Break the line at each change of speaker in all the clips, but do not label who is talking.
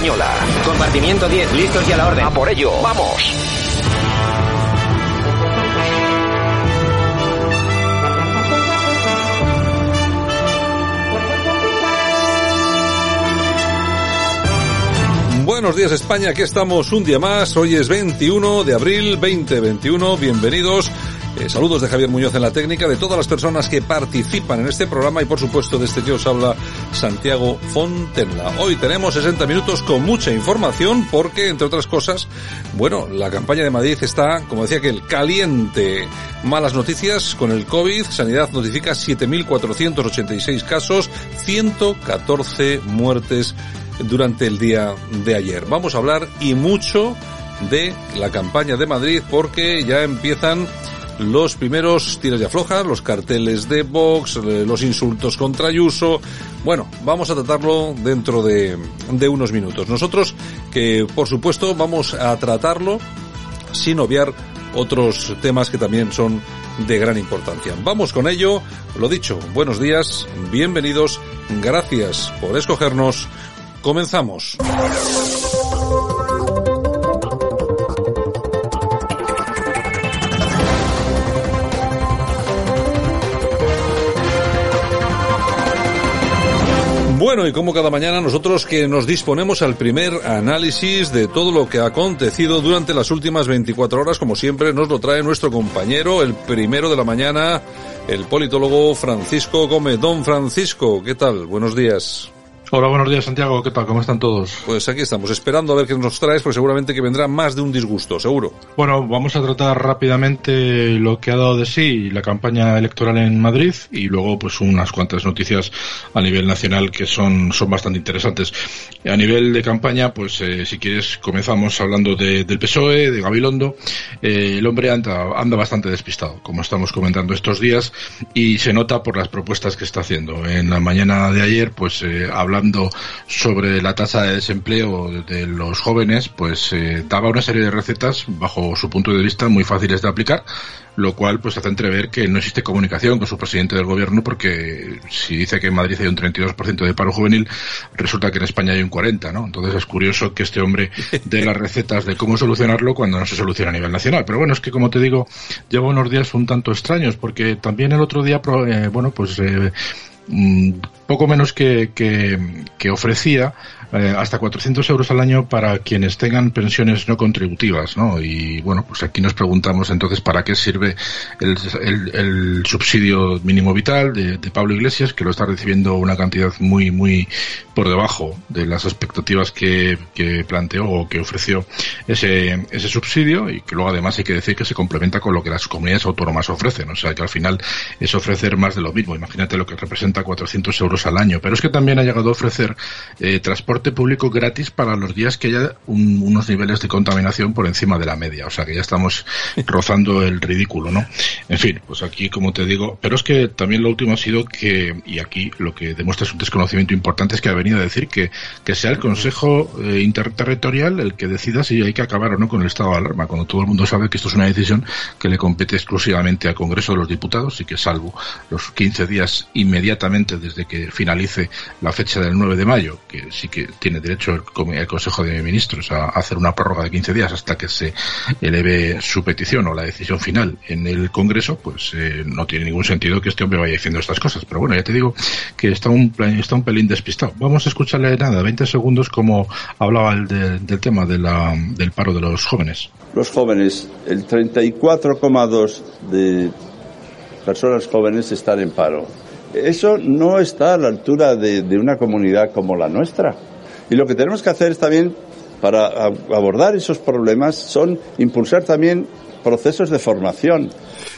Española.
Compartimiento 10, listos y a la orden.
A por ello, vamos.
Buenos días España, aquí estamos un día más, hoy es 21 de abril 2021, bienvenidos. Eh, saludos de Javier Muñoz en la técnica, de todas las personas que participan en este programa y por supuesto de este que os habla Santiago Fontenla. Hoy tenemos 60 minutos con mucha información porque, entre otras cosas, bueno, la campaña de Madrid está, como decía que el caliente. Malas noticias con el COVID. Sanidad notifica 7.486 casos, 114 muertes durante el día de ayer. Vamos a hablar y mucho de la campaña de Madrid porque ya empiezan los primeros tiros de afloja, los carteles de Vox, eh, los insultos contra Ayuso. Bueno, vamos a tratarlo dentro de, de unos minutos. Nosotros que por supuesto vamos a tratarlo sin obviar otros temas que también son de gran importancia. Vamos con ello. Lo dicho, buenos días, bienvenidos, gracias por escogernos. Comenzamos. Bueno, y como cada mañana nosotros que nos disponemos al primer análisis de todo lo que ha acontecido durante las últimas 24 horas, como siempre nos lo trae nuestro compañero, el primero de la mañana, el politólogo Francisco Gómez. Don Francisco, ¿qué tal? Buenos días.
Hola, buenos días Santiago, ¿qué tal? ¿Cómo están todos?
Pues aquí estamos, esperando a ver qué nos traes, porque seguramente que vendrá más de un disgusto, seguro.
Bueno, vamos a tratar rápidamente lo que ha dado de sí la campaña electoral en Madrid y luego pues unas cuantas noticias a nivel nacional que son, son bastante interesantes. A nivel de campaña, pues eh, si quieres comenzamos hablando de, del PSOE, de Gabilondo. Eh, el hombre anda, anda bastante despistado, como estamos comentando estos días, y se nota por las propuestas que está haciendo. En la mañana de ayer, pues eh, habla sobre la tasa de desempleo de los jóvenes, pues eh, daba una serie de recetas, bajo su punto de vista, muy fáciles de aplicar, lo cual pues hace entrever que no existe comunicación con su presidente del gobierno, porque si dice que en Madrid hay un 32% de paro juvenil, resulta que en España hay un 40%, ¿no? Entonces es curioso que este hombre dé las recetas de cómo solucionarlo cuando no se soluciona a nivel nacional. Pero bueno, es que como te digo, llevo unos días un tanto extraños, porque también el otro día, eh, bueno, pues... Eh, poco menos que, que, que ofrecía eh, hasta 400 euros al año para quienes tengan pensiones no contributivas, ¿no? Y bueno, pues aquí nos preguntamos entonces para qué sirve el, el, el subsidio mínimo vital de, de, Pablo Iglesias, que lo está recibiendo una cantidad muy, muy por debajo de las expectativas que, que planteó o que ofreció ese, ese subsidio y que luego además hay que decir que se complementa con lo que las comunidades autónomas ofrecen, o sea que al final es ofrecer más de lo mismo. Imagínate lo que representa 400 euros al año, pero es que también ha llegado a ofrecer eh, transporte público gratis para los días que haya un, unos niveles de contaminación por encima de la media. O sea que ya estamos rozando el ridículo, ¿no? En fin, pues aquí, como te digo, pero es que también lo último ha sido que, y aquí lo que demuestra es un desconocimiento importante, es que ha venido a decir que, que sea el Consejo eh, Interterritorial el que decida si hay que acabar o no con el estado de alarma, cuando todo el mundo sabe que esto es una decisión que le compete exclusivamente al Congreso de los Diputados y que salvo los 15 días inmediatamente desde que finalice la fecha del 9 de mayo, que sí que tiene derecho el, el, Consejo de Ministros a hacer una prórroga de 15 días hasta que se eleve su petición o la decisión final en el Congreso, pues eh, no tiene ningún sentido que este hombre vaya diciendo estas cosas. Pero bueno, ya te digo que está un, está un pelín despistado. Vamos a escucharle nada, 20 segundos, como hablaba el de, del tema de la, del paro de los jóvenes.
Los jóvenes, el 34,2 de personas jóvenes están en paro. Eso no está a la altura de, de una comunidad como la nuestra. Y lo que tenemos que hacer también para abordar esos problemas son impulsar también procesos de formación.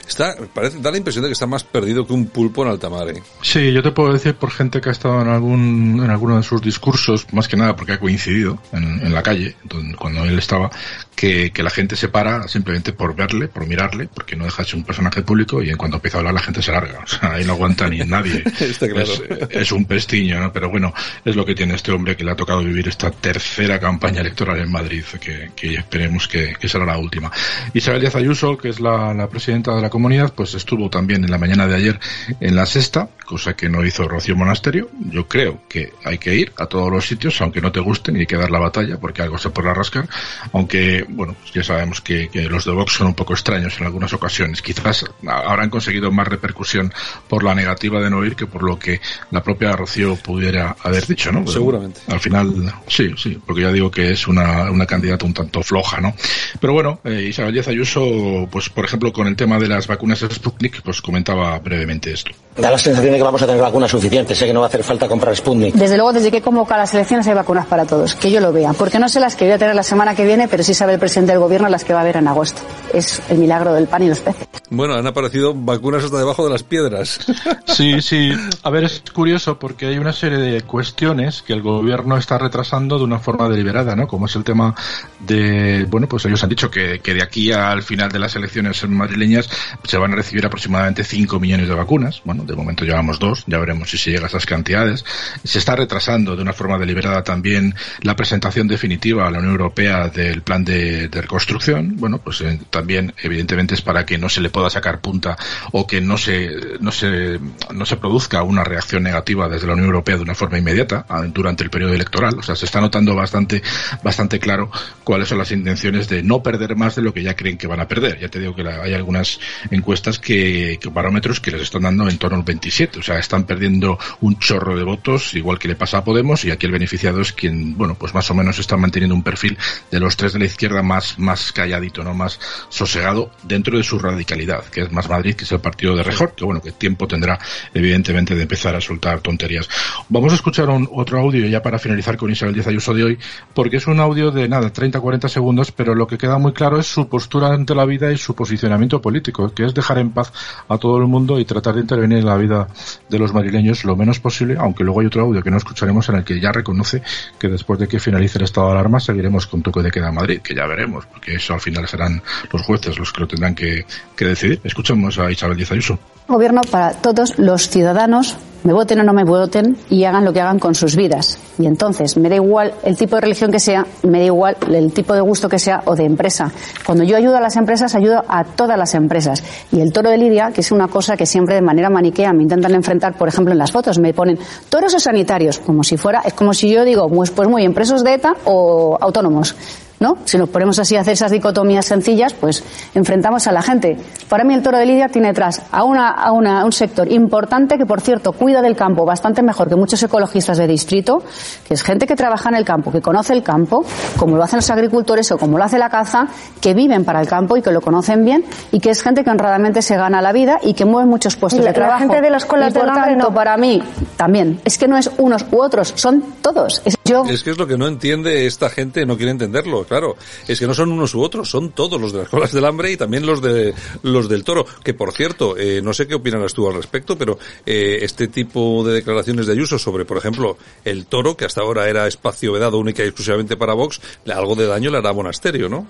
Está, parece, da la impresión de que está más perdido que un pulpo en alta mar. ¿eh?
Sí, yo te puedo decir por gente que ha estado en algún, en alguno de sus discursos, más que nada porque ha coincidido en, en la calle, donde, cuando él estaba, que, que, la gente se para simplemente por verle, por mirarle, porque no deja de ser un personaje público y en cuanto empieza a hablar la gente se larga. O sea, ahí no aguanta ni nadie.
claro.
es, es, un pestiño, ¿no? Pero bueno, es lo que tiene este hombre que le ha tocado vivir esta tercera campaña electoral en Madrid, que, que esperemos que, que, será la última. Isabel Díaz Ayuso, que es la, la, presidenta de la comunidad, pues estuvo también en la mañana de ayer en la sexta, cosa que no hizo Rocío Monasterio. Yo creo que hay que ir a todos los sitios, aunque no te gusten, y hay que dar la batalla, porque algo se podrá rascar, aunque bueno, pues ya sabemos que, que, los de Vox son un poco extraños en algunas ocasiones. Quizás habrán conseguido más repercusión por la negativa de no ir que por lo que la propia Rocío pudiera haber dicho, ¿no?
Pero Seguramente.
Al final, sí, sí, porque ya digo que es una, una candidata un tanto floja, ¿no? Pero bueno, eh, Isabel Díaz Ayuso, pues por ejemplo, con el tema de las vacunas Sputnik, pues comentaba brevemente esto.
Da la sensación de que vamos a tener vacunas suficientes, sé que no va a hacer falta comprar Sputnik.
Desde luego, desde que convoca las elecciones hay vacunas para todos, que yo lo vea, porque no sé las que voy a tener la semana que viene, pero sí sabe el presidente del gobierno las que va a haber en agosto. Es el milagro del pan y los peces.
Bueno, han aparecido vacunas hasta debajo de las piedras.
Sí, sí. A ver, es curioso porque hay una serie de cuestiones que el gobierno está retrasando de una forma deliberada, ¿no? Como es el tema de, bueno, pues ellos han dicho que, que de aquí al final de las elecciones madrileñas se van a recibir aproximadamente 5 millones de vacunas. Bueno, de momento llevamos dos, ya veremos si se llega a esas cantidades. Se está retrasando de una forma deliberada también la presentación definitiva a la Unión Europea del plan de, de reconstrucción. Bueno, pues eh, también evidentemente es para que no se le pueda sacar punta o que no se, no se, no se produzca una reacción negativa desde la Unión Europea de una forma inmediata durante el periodo electoral. O sea, se está notando bastante, bastante claro cuáles son las intenciones de no perder más de lo que ya creen que van a perder. Ya te digo que hay algunas encuestas que, que, parámetros que les están dando en torno al 27. O sea, están perdiendo un chorro de votos, igual que le pasa a Podemos, y aquí el beneficiado es quien, bueno, pues más o menos está manteniendo un perfil de los tres de la izquierda más, más calladito, ¿no? Más sosegado dentro de su radicalidad, que es más Madrid, que es el partido de Rejor, que bueno, que tiempo tendrá, evidentemente, de empezar a soltar tonterías. Vamos a escuchar un, otro audio ya para finalizar con Isabel Díaz Ayuso de hoy, porque es un audio de nada, 30-40 segundos, pero lo que queda muy claro es su postura ante la vida y su posicionamiento político, que es dejar en paz a todo el mundo y tratar de intervenir en la vida de los madrileños lo menos posible, aunque luego hay otro audio que no escucharemos en el que ya reconoce que después de que finalice el estado de alarma seguiremos con toque de queda en Madrid, que ya veremos, porque eso al final serán los jueces los que lo tendrán que, que decidir. Escuchemos a Isabel Díaz Ayuso.
Gobierno para todos los ciudadanos, me voten o no me voten, y hagan lo que hagan con sus vidas. Y entonces, me da igual el tipo de religión que sea, me da igual el tipo de gusto que sea o de empresa. Cuando yo ayudo a las empresas, ayudo a todas las empresas. Y el toro de Lidia, que es una cosa que siempre de manera maniquea me intentan enfrentar, por ejemplo, en las fotos, me ponen toros o sanitarios, como si fuera, es como si yo digo, pues, pues muy bien, presos de ETA o autónomos. ¿No? Si nos ponemos así a hacer esas dicotomías sencillas, pues enfrentamos a la gente. Para mí el toro de Lidia tiene detrás a, una, a, una, un sector importante que, por cierto, cuida del campo bastante mejor que muchos ecologistas de distrito, que es gente que trabaja en el campo, que conoce el campo, como lo hacen los agricultores o como lo hace la caza, que viven para el campo y que lo conocen bien, y que es gente que honradamente se gana la vida y que mueve muchos puestos
la,
de trabajo.
La gente de las colas
y por
del hambre
tanto,
no.
para mí, también, es que no es unos u otros, son todos. Es,
es que es lo que no entiende esta gente, no quiere entenderlo, claro. Es que no son unos u otros, son todos los de las colas del hambre y también los de los del toro. Que por cierto, eh, no sé qué opinarás tú al respecto, pero eh, este tipo de declaraciones de Ayuso sobre, por ejemplo, el toro, que hasta ahora era espacio vedado única y exclusivamente para Vox, algo de daño le hará Monasterio, ¿no?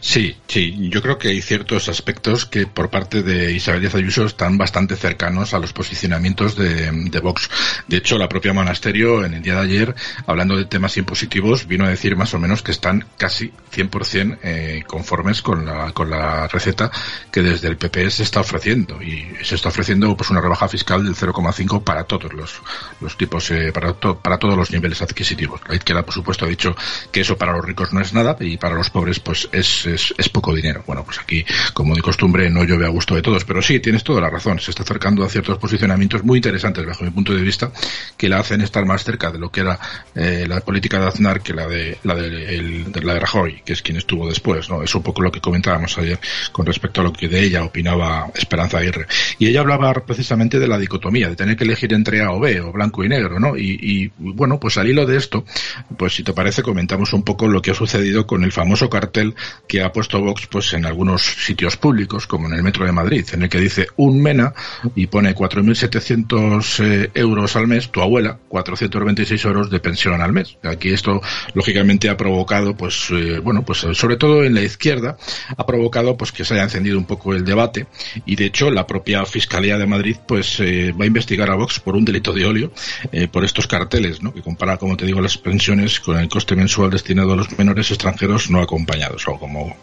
Sí, sí, yo creo que hay ciertos aspectos que por parte de Isabel Díaz Ayuso están bastante cercanos a los posicionamientos de, Vox. De hecho, la propia Monasterio en el día de ayer, hablando de temas impositivos, vino a decir más o menos que están casi 100% eh, conformes con la, con la receta que desde el PP se está ofreciendo. Y se está ofreciendo pues una rebaja fiscal del 0,5 para todos los, los tipos, eh, para, to, para todos los niveles adquisitivos. La izquierda, por supuesto, ha dicho que eso para los ricos no es nada y para los pobres pues es, es, es, poco dinero. Bueno, pues aquí, como de costumbre, no llueve a gusto de todos, pero sí, tienes toda la razón. Se está acercando a ciertos posicionamientos muy interesantes, bajo mi punto de vista, que la hacen estar más cerca de lo que era eh, la política de Aznar que la de la de la de Rajoy, que es quien estuvo después. ¿no? Es un poco lo que comentábamos ayer con respecto a lo que de ella opinaba Esperanza Aguirre. Y ella hablaba precisamente de la dicotomía, de tener que elegir entre A o B, o blanco y negro, ¿no? Y, y bueno, pues al hilo de esto, pues si te parece, comentamos un poco lo que ha sucedido con el famoso cartel que ha puesto Vox pues en algunos sitios públicos, como en el metro de Madrid, en el que dice un MENA y pone 4.700 eh, euros al mes, tu abuela, 426 euros de pensión al mes. Aquí esto, lógicamente, ha provocado, pues, eh, bueno, pues sobre todo en la izquierda, ha provocado pues que se haya encendido un poco el debate y de hecho la propia Fiscalía de Madrid pues eh, va a investigar a Vox por un delito de óleo por estos carteles, ¿no? Que compara, como te digo, las pensiones con el coste mensual destinado a los menores extranjeros no acompañados o como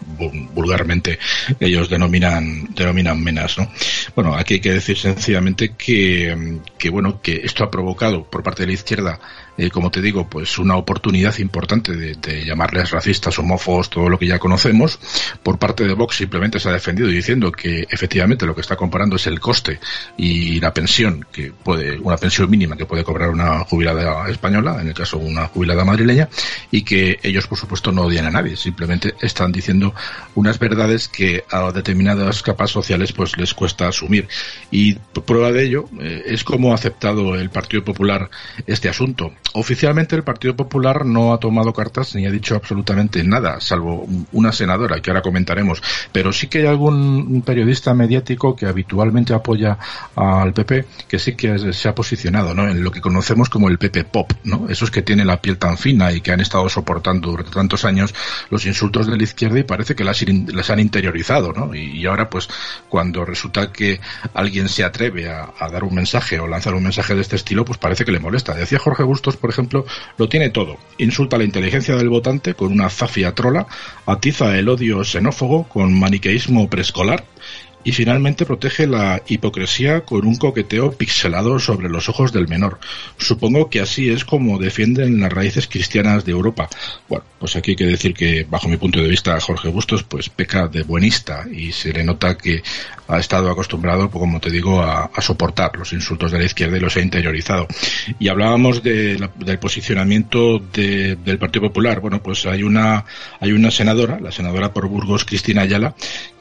vulgarmente ellos denominan denominan menas, ¿no? Bueno, aquí hay que decir sencillamente que, que bueno, que esto ha provocado por parte de la izquierda eh, como te digo, pues una oportunidad importante de, llamarles racistas, homófobos, todo lo que ya conocemos. Por parte de Vox simplemente se ha defendido diciendo que efectivamente lo que está comparando es el coste y la pensión que puede, una pensión mínima que puede cobrar una jubilada española, en el caso una jubilada madrileña, y que ellos por supuesto no odian a nadie, simplemente están diciendo unas verdades que a determinadas capas sociales pues les cuesta asumir. Y prueba de ello eh, es cómo ha aceptado el Partido Popular este asunto Oficialmente el Partido Popular no ha tomado cartas ni ha dicho absolutamente nada, salvo una senadora que ahora comentaremos, pero sí que hay algún periodista mediático que habitualmente apoya al PP que sí que se ha posicionado. En lo que conocemos como el PP Pop, ¿no? Esos que tienen la piel tan fina y que han estado soportando durante tantos años los insultos de la izquierda y parece que las, han interiorizado, ¿no? Y, ahora pues cuando resulta que alguien se atreve a, a dar un mensaje o lanzar un mensaje de este estilo, pues parece que le molesta. Decía Jorge Bustos por ejemplo, lo tiene todo. Insulta la inteligencia del votante con una zafia trola, atiza el odio xenófobo con maniqueísmo preescolar y finalmente protege la hipocresía con un coqueteo pixelado sobre los ojos del menor. Supongo que así es como defienden las raíces cristianas de Europa. Bueno, pues aquí hay que decir que, bajo mi punto de vista, Jorge Bustos pues peca de buenista y se le nota que ha estado acostumbrado, pues, como te digo, a, soportar los insultos de la izquierda y los ha interiorizado. Y hablábamos del posicionamiento del Partido Popular. Bueno, pues hay una, hay una senadora, la senadora por Burgos, Cristina Ayala,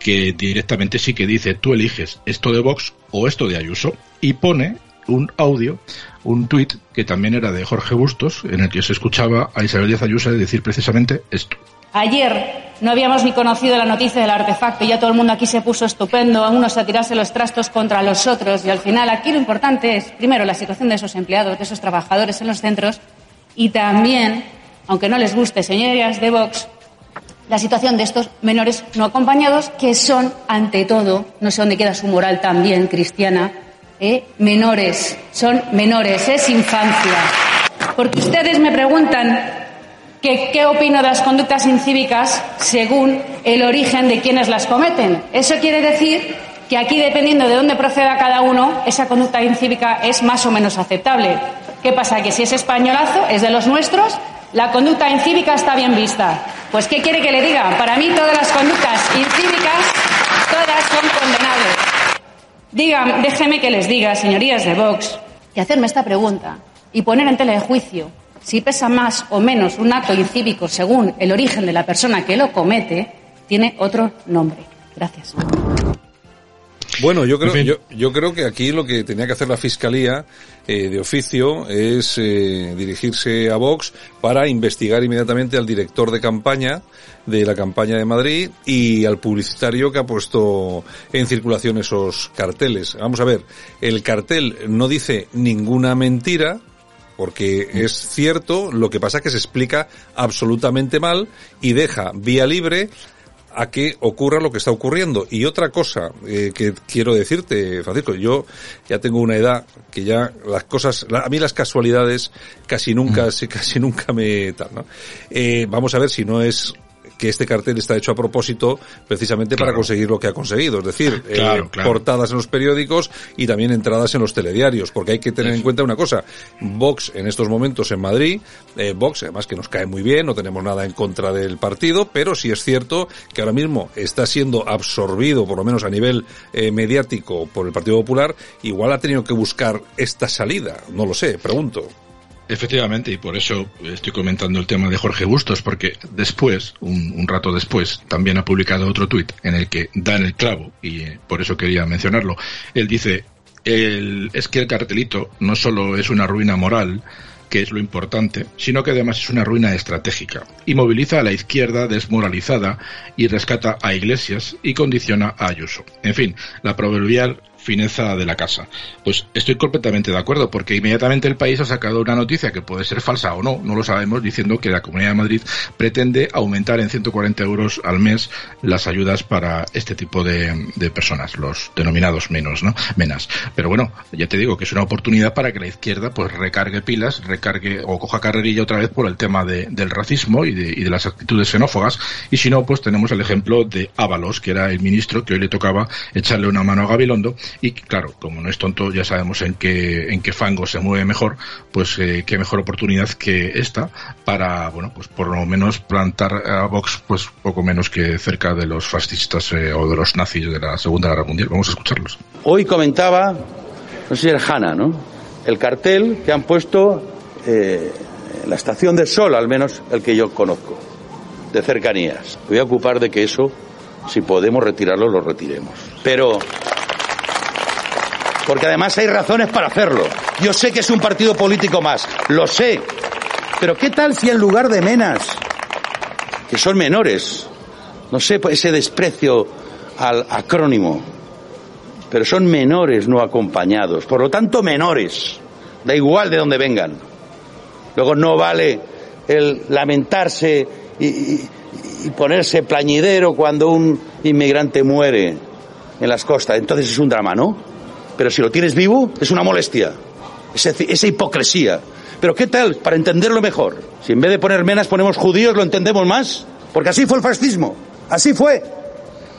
que directamente sí que dice, tú eliges esto de Vox o esto de Ayuso, y pone un audio, un tuit que también era de Jorge Bustos, en el que se escuchaba a Isabel Díaz Ayuso decir precisamente esto.
Ayer no habíamos ni conocido la noticia del artefacto y ya todo el mundo aquí se puso estupendo, a unos a tirarse los trastos contra los otros y al final aquí lo importante es, primero, la situación de esos empleados, de esos trabajadores en los centros y también, aunque no les guste, señorías de Vox, la situación de estos menores no acompañados, que son, ante todo, no sé dónde queda su moral también cristiana, ¿eh? menores, son menores, es infancia. Porque ustedes me preguntan qué opino de las conductas incívicas según el origen de quienes las cometen. Eso quiere decir que aquí, dependiendo de dónde proceda cada uno, esa conducta incívica es más o menos aceptable. ¿Qué pasa? Que si es españolazo, es de los nuestros, la conducta incívica está bien vista. Pues, ¿qué quiere que le diga? Para mí todas las conductas incívicas, todas son condenables. Digan, déjeme que les diga, señorías de Vox, y hacerme esta pregunta y poner en tela de juicio si pesa más o menos un acto incívico según el origen de la persona que lo comete, tiene otro nombre. Gracias.
Bueno, yo creo, yo, creo que aquí lo que tenía que hacer la Fiscalía eh, de oficio es eh, dirigirse a Vox para investigar inmediatamente al director de campaña de la campaña de Madrid y al publicitario que ha puesto en circulación esos carteles. Vamos a ver, el cartel no dice ninguna mentira, porque es cierto, lo que pasa es que se explica absolutamente mal y deja vía libre a que ocurra lo que está ocurriendo. Y otra cosa eh, que quiero decirte, Francisco, yo ya tengo una edad que ya las cosas, a mí las casualidades casi nunca, mm. casi nunca me tal, ¿no? Eh, vamos a ver si no es que este cartel está hecho a propósito precisamente para conseguir lo que ha conseguido, es decir, eh, portadas en los periódicos y también entradas en los telediarios, porque hay que tener en cuenta una cosa, Vox en estos momentos en Madrid, eh, Vox además que nos cae muy bien, no tenemos nada en contra del partido, pero sí es cierto que ahora mismo está siendo absorbido, por lo menos a nivel eh, mediático, por el Partido Popular, igual ha tenido que buscar esta salida, no lo sé, pregunto.
Efectivamente, y por eso estoy comentando el tema de Jorge Bustos, porque después, un, rato después, también ha publicado otro tuit en el que da el clavo, y eh, por eso quería mencionarlo. Él dice, el, es que el cartelito no solo es una ruina moral, que es lo importante, sino que además es una ruina estratégica y moviliza a la izquierda desmoralizada y rescata a Iglesias y condiciona a Ayuso. En fin, la proverbial fineza de la casa. Pues estoy completamente de acuerdo, porque inmediatamente el país ha sacado una noticia que puede ser falsa o no, no lo sabemos, diciendo que la Comunidad de Madrid pretende aumentar en 140 euros al mes las ayudas para este tipo de, personas, los denominados menos, ¿no? Menas. Pero bueno, ya te digo que es una oportunidad para que la izquierda pues recargue pilas, recargue o coja carrerilla otra vez por el tema del racismo y de, y de las actitudes xenófogas. Y si no, pues tenemos el ejemplo de Ábalos, que era el ministro que hoy le tocaba echarle una mano a Gabilondo y claro, como no es tonto, ya sabemos en qué, en qué fango se mueve mejor, pues eh, qué mejor oportunidad que esta para, bueno, pues por lo menos plantar a Vox pues poco menos que cerca de los fascistas eh, o de los nazis de la Segunda Guerra Mundial. Vamos a escucharlos.
Hoy comentaba, no sé si es Hanna, ¿no? El cartel que han puesto eh, en la estación de Sol, al menos el que yo conozco, de cercanías. Voy a ocupar de que eso, si podemos retirarlo, lo retiremos. Pero porque además hay razones para hacerlo. Yo sé que es un partido político más, lo sé. Pero ¿qué tal si en lugar de menas, que son menores, no sé, pues ese desprecio al acrónimo, pero son menores no acompañados, por lo tanto menores, da igual de dónde vengan. Luego no vale el lamentarse y, y ponerse plañidero cuando un inmigrante muere en las costas. Entonces es un drama, ¿no? Pero si lo tienes vivo, es una molestia. esa hipocresía. Pero ¿qué tal para entenderlo mejor? Si en vez de poner menas ponemos judíos, lo entendemos más. Porque así fue el fascismo. Así fue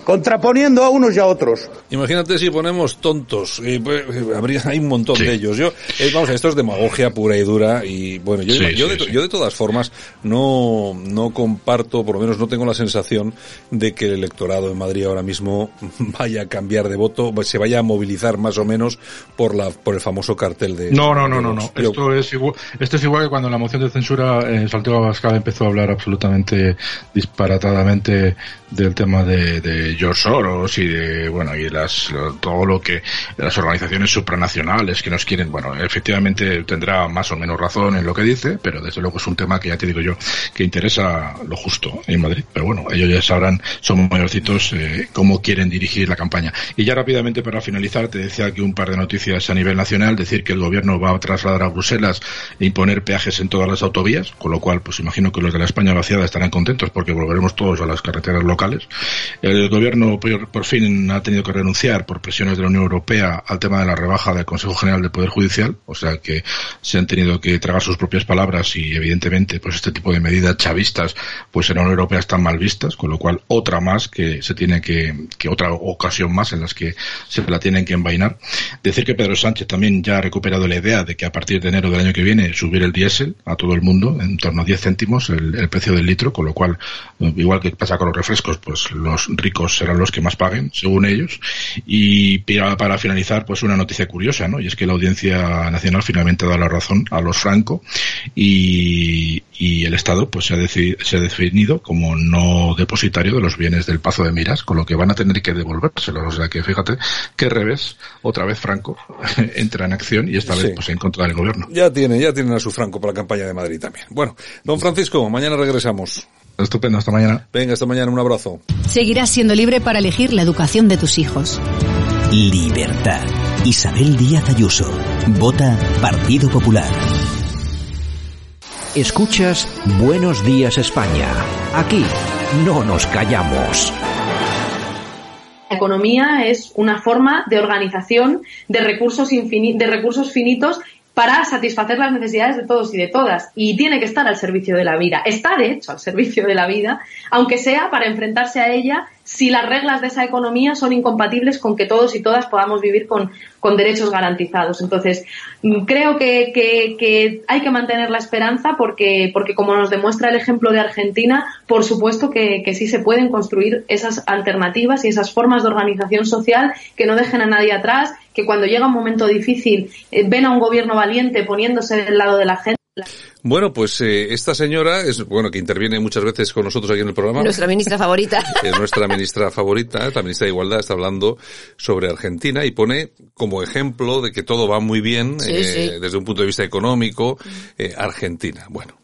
contraponiendo a unos y a otros.
Imagínate si ponemos tontos, y pues, habría, hay un montón de ellos. Yo, eh, vamos, esto es demagogia pura y dura y bueno, yo, yo, de, yo, de, todas formas no, no comparto, por lo menos no tengo la sensación de que el electorado en Madrid ahora mismo vaya a cambiar de voto, se vaya a movilizar más o menos por la, por el famoso cartel de...
No, no, no, no, no. Esto es igual, esto es igual que cuando la moción de censura en Santiago Abascal empezó a hablar absolutamente disparatadamente del tema de, de George Soros y de, bueno, y las, todo lo que, las organizaciones supranacionales que nos quieren, bueno, efectivamente tendrá más o menos razón en lo que dice, pero desde luego es un tema que ya te digo yo, que interesa lo justo en Madrid. Pero bueno, ellos ya sabrán, son mayorcitos, eh, cómo quieren dirigir la campaña. Y ya rápidamente para finalizar, te decía que un par de noticias a nivel nacional, decir que el gobierno va a trasladar a Bruselas e imponer peajes en todas las autovías, con lo cual, pues imagino que los de la España vaciada estarán contentos porque volveremos todos a las carreteras locales. El gobierno por, fin ha tenido que renunciar por presiones de la Unión Europea al tema de la rebaja del Consejo General del Poder Judicial, o sea que se han tenido que tragar sus propias palabras y evidentemente pues este tipo de medidas chavistas pues en la Unión Europea están mal vistas, con lo cual otra más que se tiene que, que otra ocasión más en las que se la tienen que envainar. Decir que Pedro Sánchez también ya ha recuperado la idea de que a partir de enero del año que viene subir el diésel a todo el mundo en torno a 10 céntimos el, el precio del litro, con lo cual igual que pasa con los refrescos, pues los ricos serán los que más paguen, según ellos. Y para, finalizar, pues una noticia curiosa, ¿no? Y es que la Audiencia Nacional finalmente da la razón a los Franco y, y el Estado pues se ha, se ha definido como no depositario de los bienes del Pazo de Miras, con lo que van a tener que devolvérselos. O sea que fíjate qué revés, otra vez Franco entra en acción y esta vez pues en contra del gobierno.
Ya tiene, ya tienen a su Franco para la campaña de Madrid también. Bueno, don Francisco, mañana regresamos.
Estupendo, hasta mañana.
Venga, hasta mañana, un abrazo.
Seguirás siendo libre para elegir la educación de tus hijos.
Libertad. Isabel Díaz Ayuso. Vota Partido Popular. Escuchas Buenos Días España. Aquí no nos callamos.
La economía es una forma de organización de recursos, de recursos finitos para satisfacer las necesidades de todos y de todas. Y tiene que estar al servicio de la vida. Está, de hecho, al servicio de la vida, aunque sea para enfrentarse a ella si las reglas de esa economía son incompatibles con que todos y todas podamos vivir con, con derechos garantizados. Entonces, mm, creo que, que, hay que mantener la esperanza porque, porque, como nos demuestra el ejemplo de Argentina, por supuesto que, que sí se pueden construir esas alternativas y esas formas de organización social que no dejen a nadie atrás, que cuando llega un momento difícil eh, ven a un gobierno valiente poniéndose del lado de la gente
Bueno, pues eh, esta señora es, bueno, que interviene muchas veces con nosotros aquí en el programa.
Nuestra ministra favorita.
Es nuestra ministra favorita, la ministra de Igualdad, está hablando sobre Argentina y pone como ejemplo de que todo va muy bien
Sí,
eh,
sí.
desde un punto de vista económico, eh, Argentina. Bueno,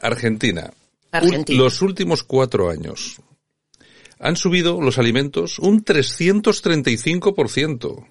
Argentina.
Argentina.
Un- los últimos cuatro años han subido los alimentos un 335%.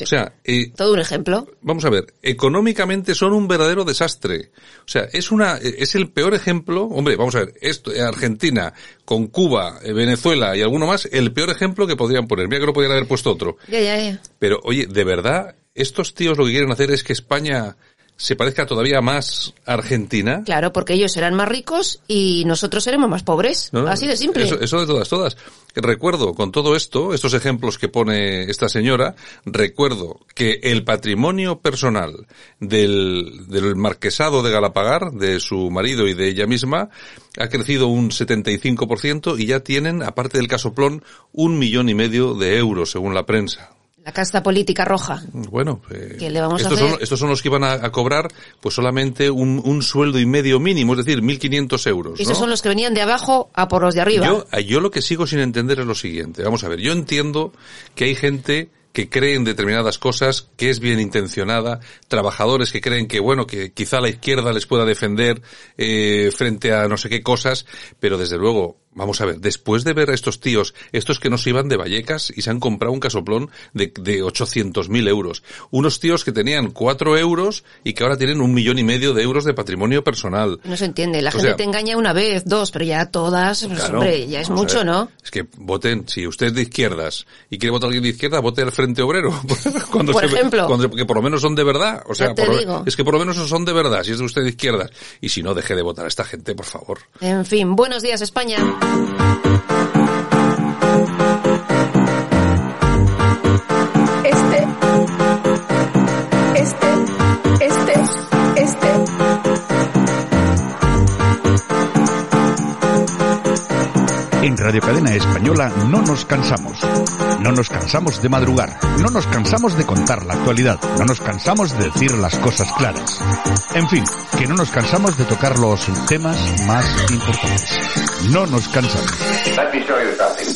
O sea, eh,
Todo un ejemplo.
vamos a ver, económicamente son un verdadero desastre. O sea, es una, es el peor ejemplo, hombre, vamos a ver, esto, eh, Argentina, con Cuba, eh, Venezuela y alguno más, el peor ejemplo que podrían poner. Mira que no podrían haber puesto otro.
Ya, ya, ya.
Pero, oye, ¿de verdad estos tíos lo que quieren hacer es que España se parezca todavía más a Argentina?
Claro, porque ellos serán más ricos y nosotros seremos más pobres.
¿no?
Así de simple.
Eso, eso de todas, todas. Recuerdo con todo esto, estos ejemplos que pone esta señora, recuerdo que el patrimonio personal del, del marquesado de Galapagar, de su marido y de ella misma, ha crecido un 75% y ya tienen, aparte del casoplón, un millón y medio de euros, según la prensa.
La casta política roja.
Bueno, eh,
¿Qué le vamos a
estos,
hacer?
son, estos son los que iban a, a cobrar pues solamente un, un sueldo y medio mínimo, es decir, 1.500 euros.
Esos
¿no?
son los que venían de abajo a por los de arriba.
Yo, yo lo que sigo sin entender es lo siguiente. Vamos a ver, yo entiendo que hay gente que cree en determinadas cosas, que es bien intencionada, trabajadores que creen que, bueno, que quizá la izquierda les pueda defender eh, frente a no sé qué cosas, pero desde luego, vamos a ver, después de ver a estos tíos, estos que no se iban de Vallecas y se han comprado un casoplón de, de 800.000 euros, unos tíos que tenían 4 euros y que ahora tienen un millón y medio de euros de patrimonio personal.
No se entiende. La
O
gente
sea-
te engaña una vez, dos, pero ya todas, pues,
Claro.
hombre, ya es mucho. ¿no?
Es que voten, si usted es de izquierdas y quiere votar a alguien de izquierda, vote al Frente Obrero. cuando
Por
se-
ejemplo.
cuando- que por lo menos son de verdad. O sea, por
digo.
es que por lo menos son de verdad, si es de usted de izquierdas. Y si no, deje de votar a esta gente, por favor.
En fin, buenos días, España.
Este, este, este.
En Radio Cadena Española no nos cansamos. No nos cansamos de madrugar. No nos cansamos de contar la actualidad. No nos cansamos de decir las cosas claras. En fin, que no nos cansamos de tocar los temas más importantes. No nos cansamos.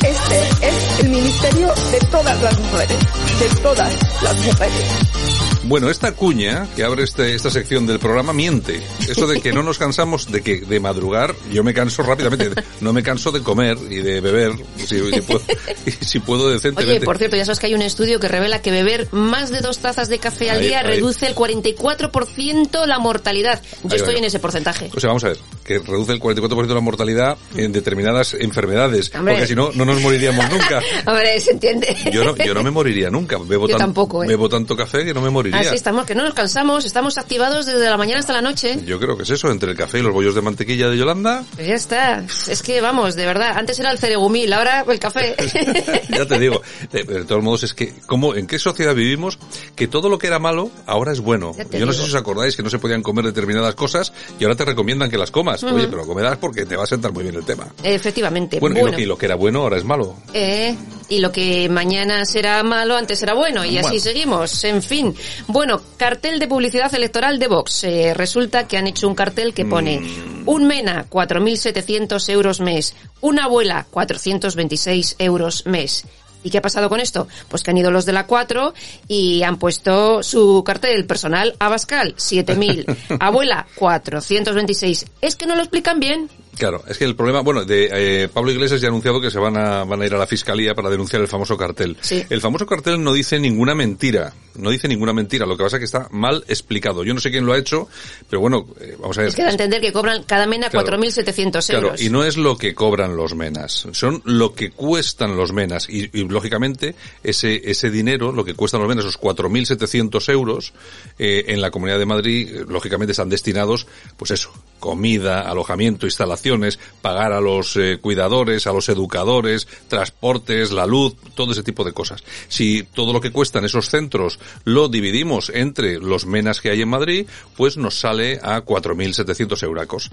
Este es el ministerio de todas las mujeres. De todas las mujeres.
Bueno, esta cuña que abre este, esta sección del programa miente. Eso de que no nos cansamos de que de madrugar, yo me canso rápidamente. No me canso de comer y de beber, si, si puedo, si puedo decentemente.
Oye, por cierto, ya sabes que hay un estudio que revela que beber más de dos tazas de café al
Ahí,
día
ahí.
reduce el 44% la mortalidad. Yo
Ahí
estoy en ese porcentaje.
O sea, vamos a ver, que reduce el 44% de la mortalidad en determinadas enfermedades.
Hombre.
Porque si no, no nos moriríamos nunca.
Hombre, se entiende.
Yo no, yo no me moriría nunca. Bebo,
Yo
tan-
tampoco, ¿eh?
bebo tanto café que no me moriría.
Así estamos, que no nos cansamos, estamos activados desde la mañana hasta la noche.
Yo creo que es eso, entre el café y los bollos de mantequilla de Yolanda,
Pues ya está. Es que vamos, de verdad. Antes era el ceregumil, ahora el café.
ya te digo. De, de todos modos, es que, ¿cómo, ¿en qué sociedad vivimos que todo lo que era malo ahora es bueno? Yo no sé si os acordáis que no se podían comer determinadas cosas y ahora te recomiendan que las comas. Oye, pero comerás porque te va a sentar muy bien el tema.
Efectivamente.
Bueno,
Bueno,
Y, lo que, y lo que era bueno ahora es malo.
Eh, y lo que mañana será malo, antes será bueno, y así seguimos. En fin. Bueno, cartel de publicidad electoral de Vox. Eh, resulta que han hecho un cartel que pone
Mm.
un MENA, 4.700 euros mes. Una abuela, 426 euros mes. ¿Y qué ha pasado con esto? Pues que han ido los de la 4 y han puesto su cartel personal Abascal, 7.000. Abuela, 426. Es que no lo explican bien.
Claro, es que el problema, bueno, de eh, Pablo Iglesias ya ha anunciado que se van a, van a ir a la fiscalía para denunciar el famoso cartel.
Sí.
El famoso cartel no dice ninguna mentira, no dice ninguna mentira, lo que pasa es que está mal explicado. Yo no sé quién lo ha hecho, pero bueno, eh, vamos a ver.
Es que da a entender que cobran cada MENA
Claro.
4.700
Claro,
euros.
y no es lo que cobran los menas, son lo que cuestan los menas. Y, y, lógicamente, ese, ese dinero, lo que cuestan los menas, esos 4.700 euros, eh, en la Comunidad de Madrid, lógicamente están destinados, pues eso, comida, alojamiento, instalaciones, pagar a los eh, cuidadores, a los educadores, transportes, la luz, todo ese tipo de cosas. Si todo lo que cuestan esos centros lo dividimos entre los menas que hay en Madrid, pues nos sale a 4.700 euracos.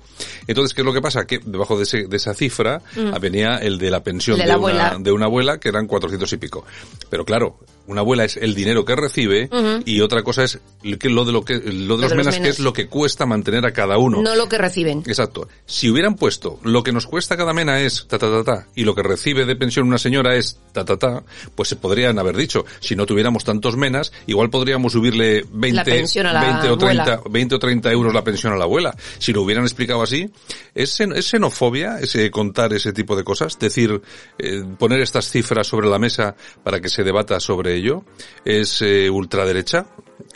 Entonces, ¿qué es lo que pasa? Que debajo de, ese- de esa cifra
Mm.
venía el de la pensión
De
de,
la
una,
abuela.
de una abuela, que eran 400 y pico. Pero claro, una abuela es el dinero que recibe y otra cosa es lo de lo que lo de
Lo
los
de los
menas que es lo que cuesta mantener a cada uno.
No lo que reciben.
Exacto. Si hubieran puesto lo que nos cuesta cada mena es ta ta ta ta y lo que recibe de pensión una señora es ta ta ta, pues se podrían haber dicho, si no tuviéramos tantos menas, igual podríamos subirle 20,
La pensión a la
20 o 30,
abuela.
20 o 30 euros la pensión a la abuela. Si lo hubieran explicado así, ¿es, es xenofobia ese contar ese tipo de cosas? Decir, eh, poner estas cifras sobre la mesa para que se debata sobre ¿es eh, ultraderecha?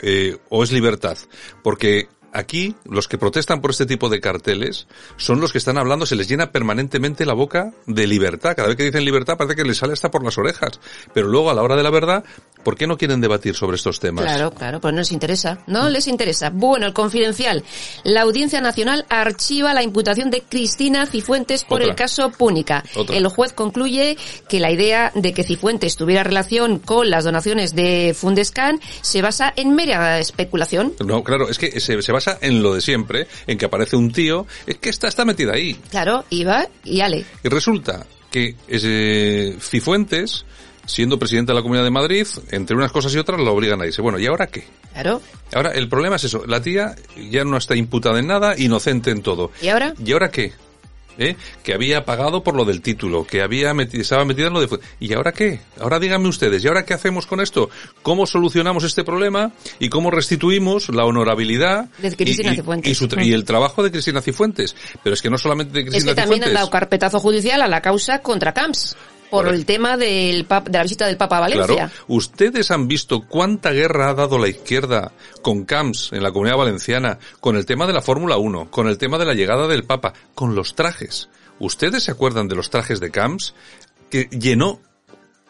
Eh, ¿O es libertad? Porque aquí los que protestan por este tipo de carteles son los que están hablando, se les llena permanentemente la boca de libertad. Cada vez que dicen libertad parece que les sale hasta por las orejas. Pero luego a la hora de la verdad, ¿por qué no quieren debatir sobre estos temas?
Claro, claro, pues no les interesa, no les interesa. Bueno, el confidencial. La Audiencia Nacional archiva la imputación de Cristina Cifuentes por
Otra.
el caso Púnica.
Otra.
El juez concluye que la idea de que Cifuentes tuviera relación con las donaciones de Fundescan se basa en mera especulación.
No, claro, es que se, se basa en lo de siempre, en que aparece un tío, es que está, está metida ahí.
Claro, iba y ale.
Y resulta que ese Cifuentes, siendo presidente de la Comunidad de Madrid, entre unas cosas y otras lo obligan a irse. Bueno, ¿y ahora qué?
Claro.
Ahora, el problema es eso, la tía ya no está imputada en nada, inocente en todo.
¿Y ahora?
¿Y ahora qué? ¿Eh? Que había pagado por lo del título, que había meti- estaba metida en lo de... ¿Y ahora qué? Ahora díganme ustedes, ¿y ahora qué hacemos con esto? ¿Cómo solucionamos este problema? ¿Y cómo restituimos la honorabilidad?
De Cristina
y, y-
Cifuentes.
y su tra- y el trabajo de Cristina Cifuentes. Pero es que no solamente de
Es
Cristina
que también han
Cifuentes.
dado carpetazo judicial a la causa contra Camps por el tema del pap- de la visita del Papa a Valencia.
Claro. ¿Ustedes han visto cuánta guerra ha dado la izquierda con Camps en la Comunidad Valenciana, con el tema de la Fórmula 1, con el tema de la llegada del Papa, con los trajes? ¿Ustedes se acuerdan de los trajes de Camps? Que llenó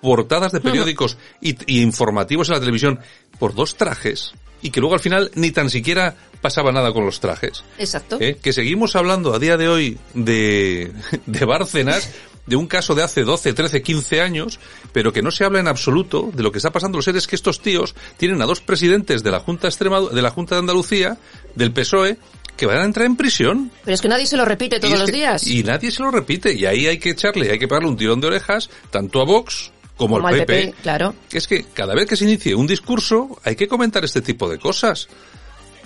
portadas de periódicos y, y informativos en la televisión por dos trajes y que luego al final ni tan siquiera pasaba nada con los trajes.
Exacto.
¿Eh? Que seguimos hablando a día de hoy de, de Bárcenas, de un caso de hace 12, 13, 15 años, pero que no se habla en absoluto de lo que está pasando. Lo sé es que estos tíos tienen a dos presidentes de la Junta Extremadu- de la Junta de Andalucía, del PSOE, que van a entrar en prisión.
Pero es que nadie se lo repite todos los
que-
días.
Y nadie se lo repite. Y ahí hay que echarle, hay que pegarle un tirón de orejas, tanto a Vox como,
Como
al
al
PP.
PP, claro.
Es que cada vez que se inicie un discurso hay que comentar este tipo de cosas.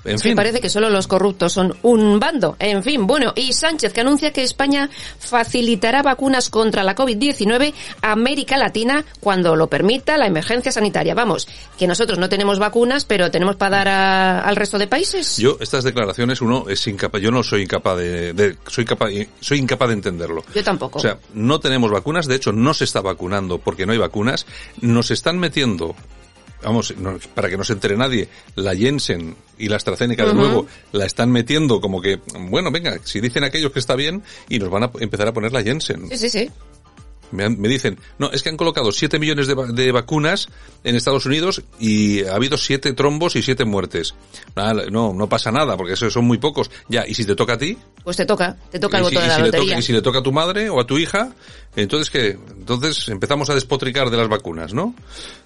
En fin.
parece que solo los corruptos son un bando. En fin, bueno, y Sánchez que anuncia que España facilitará vacunas contra la COVID-19 a América Latina cuando lo permita la emergencia sanitaria. Vamos, que nosotros no tenemos vacunas, pero tenemos para dar a- al resto de países.
Yo estas declaraciones uno es incapaz, yo no soy incapaz de, de- soy capaz, soy incapaz de entenderlo.
Yo tampoco.
O sea, no tenemos vacunas, de hecho no se está vacunando porque no hay vacunas, nos están metiendo Vamos, no- para que no se entere nadie, la Jensen y la AstraZeneca de nuevo la están metiendo como que, bueno, venga, si dicen aquellos que está bien y nos van a empezar a poner la Jensen.
Sí, sí, sí.
Me, han- me dicen, no, es que han colocado 7 millones de, va- de vacunas en Estados Unidos y ha habido 7 trombos y 7 muertes. No, no pasa nada, porque esos son muy pocos. Ya, y si te toca a ti,
Pues te toca, te toca el
si,
botón de la
si le
lotería.
toca, y si le toca a tu madre o a tu hija, entonces que, entonces empezamos a despotricar de las vacunas, ¿no?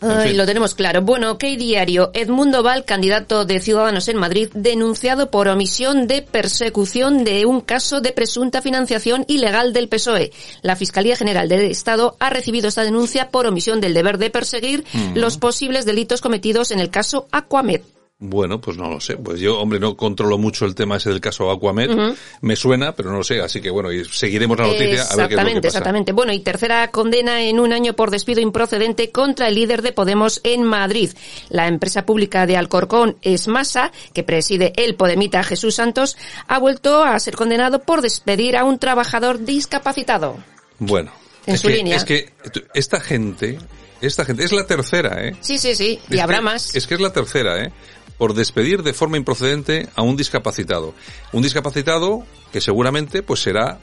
En
Ay,
fin.
lo tenemos claro. Bueno, ¿qué diario? Edmundo Val, candidato de Ciudadanos en Madrid, denunciado por omisión de persecución de un caso de presunta financiación ilegal del PSOE. La Fiscalía General del Estado ha recibido esta denuncia por omisión del deber de perseguir
Mm.
los posibles delitos cometidos en el caso Aquamed.
Bueno, pues no lo sé. Pues yo, hombre, no controlo mucho el tema ese del caso Aquamed.
Ujú.
Me suena, pero no lo sé. Así que bueno, y seguiremos la noticia a ver qué es lo que
Exactamente,
pasa.
exactamente. Bueno, y tercera condena en un año por despido improcedente contra el líder de Podemos en Madrid. La empresa pública de Alcorcón, Esmasa, que preside el Podemita Jesús Santos, ha vuelto a ser condenado por despedir a un trabajador discapacitado.
Bueno.
En
es
su
que,
línea.
Es que esta gente, esta gente, es la tercera, ¿eh?
Sí, sí, sí, y
Es
habrá
que-
más.
Es que es la tercera, ¿eh? Por despedir de forma improcedente a un discapacitado. Un discapacitado que seguramente pues será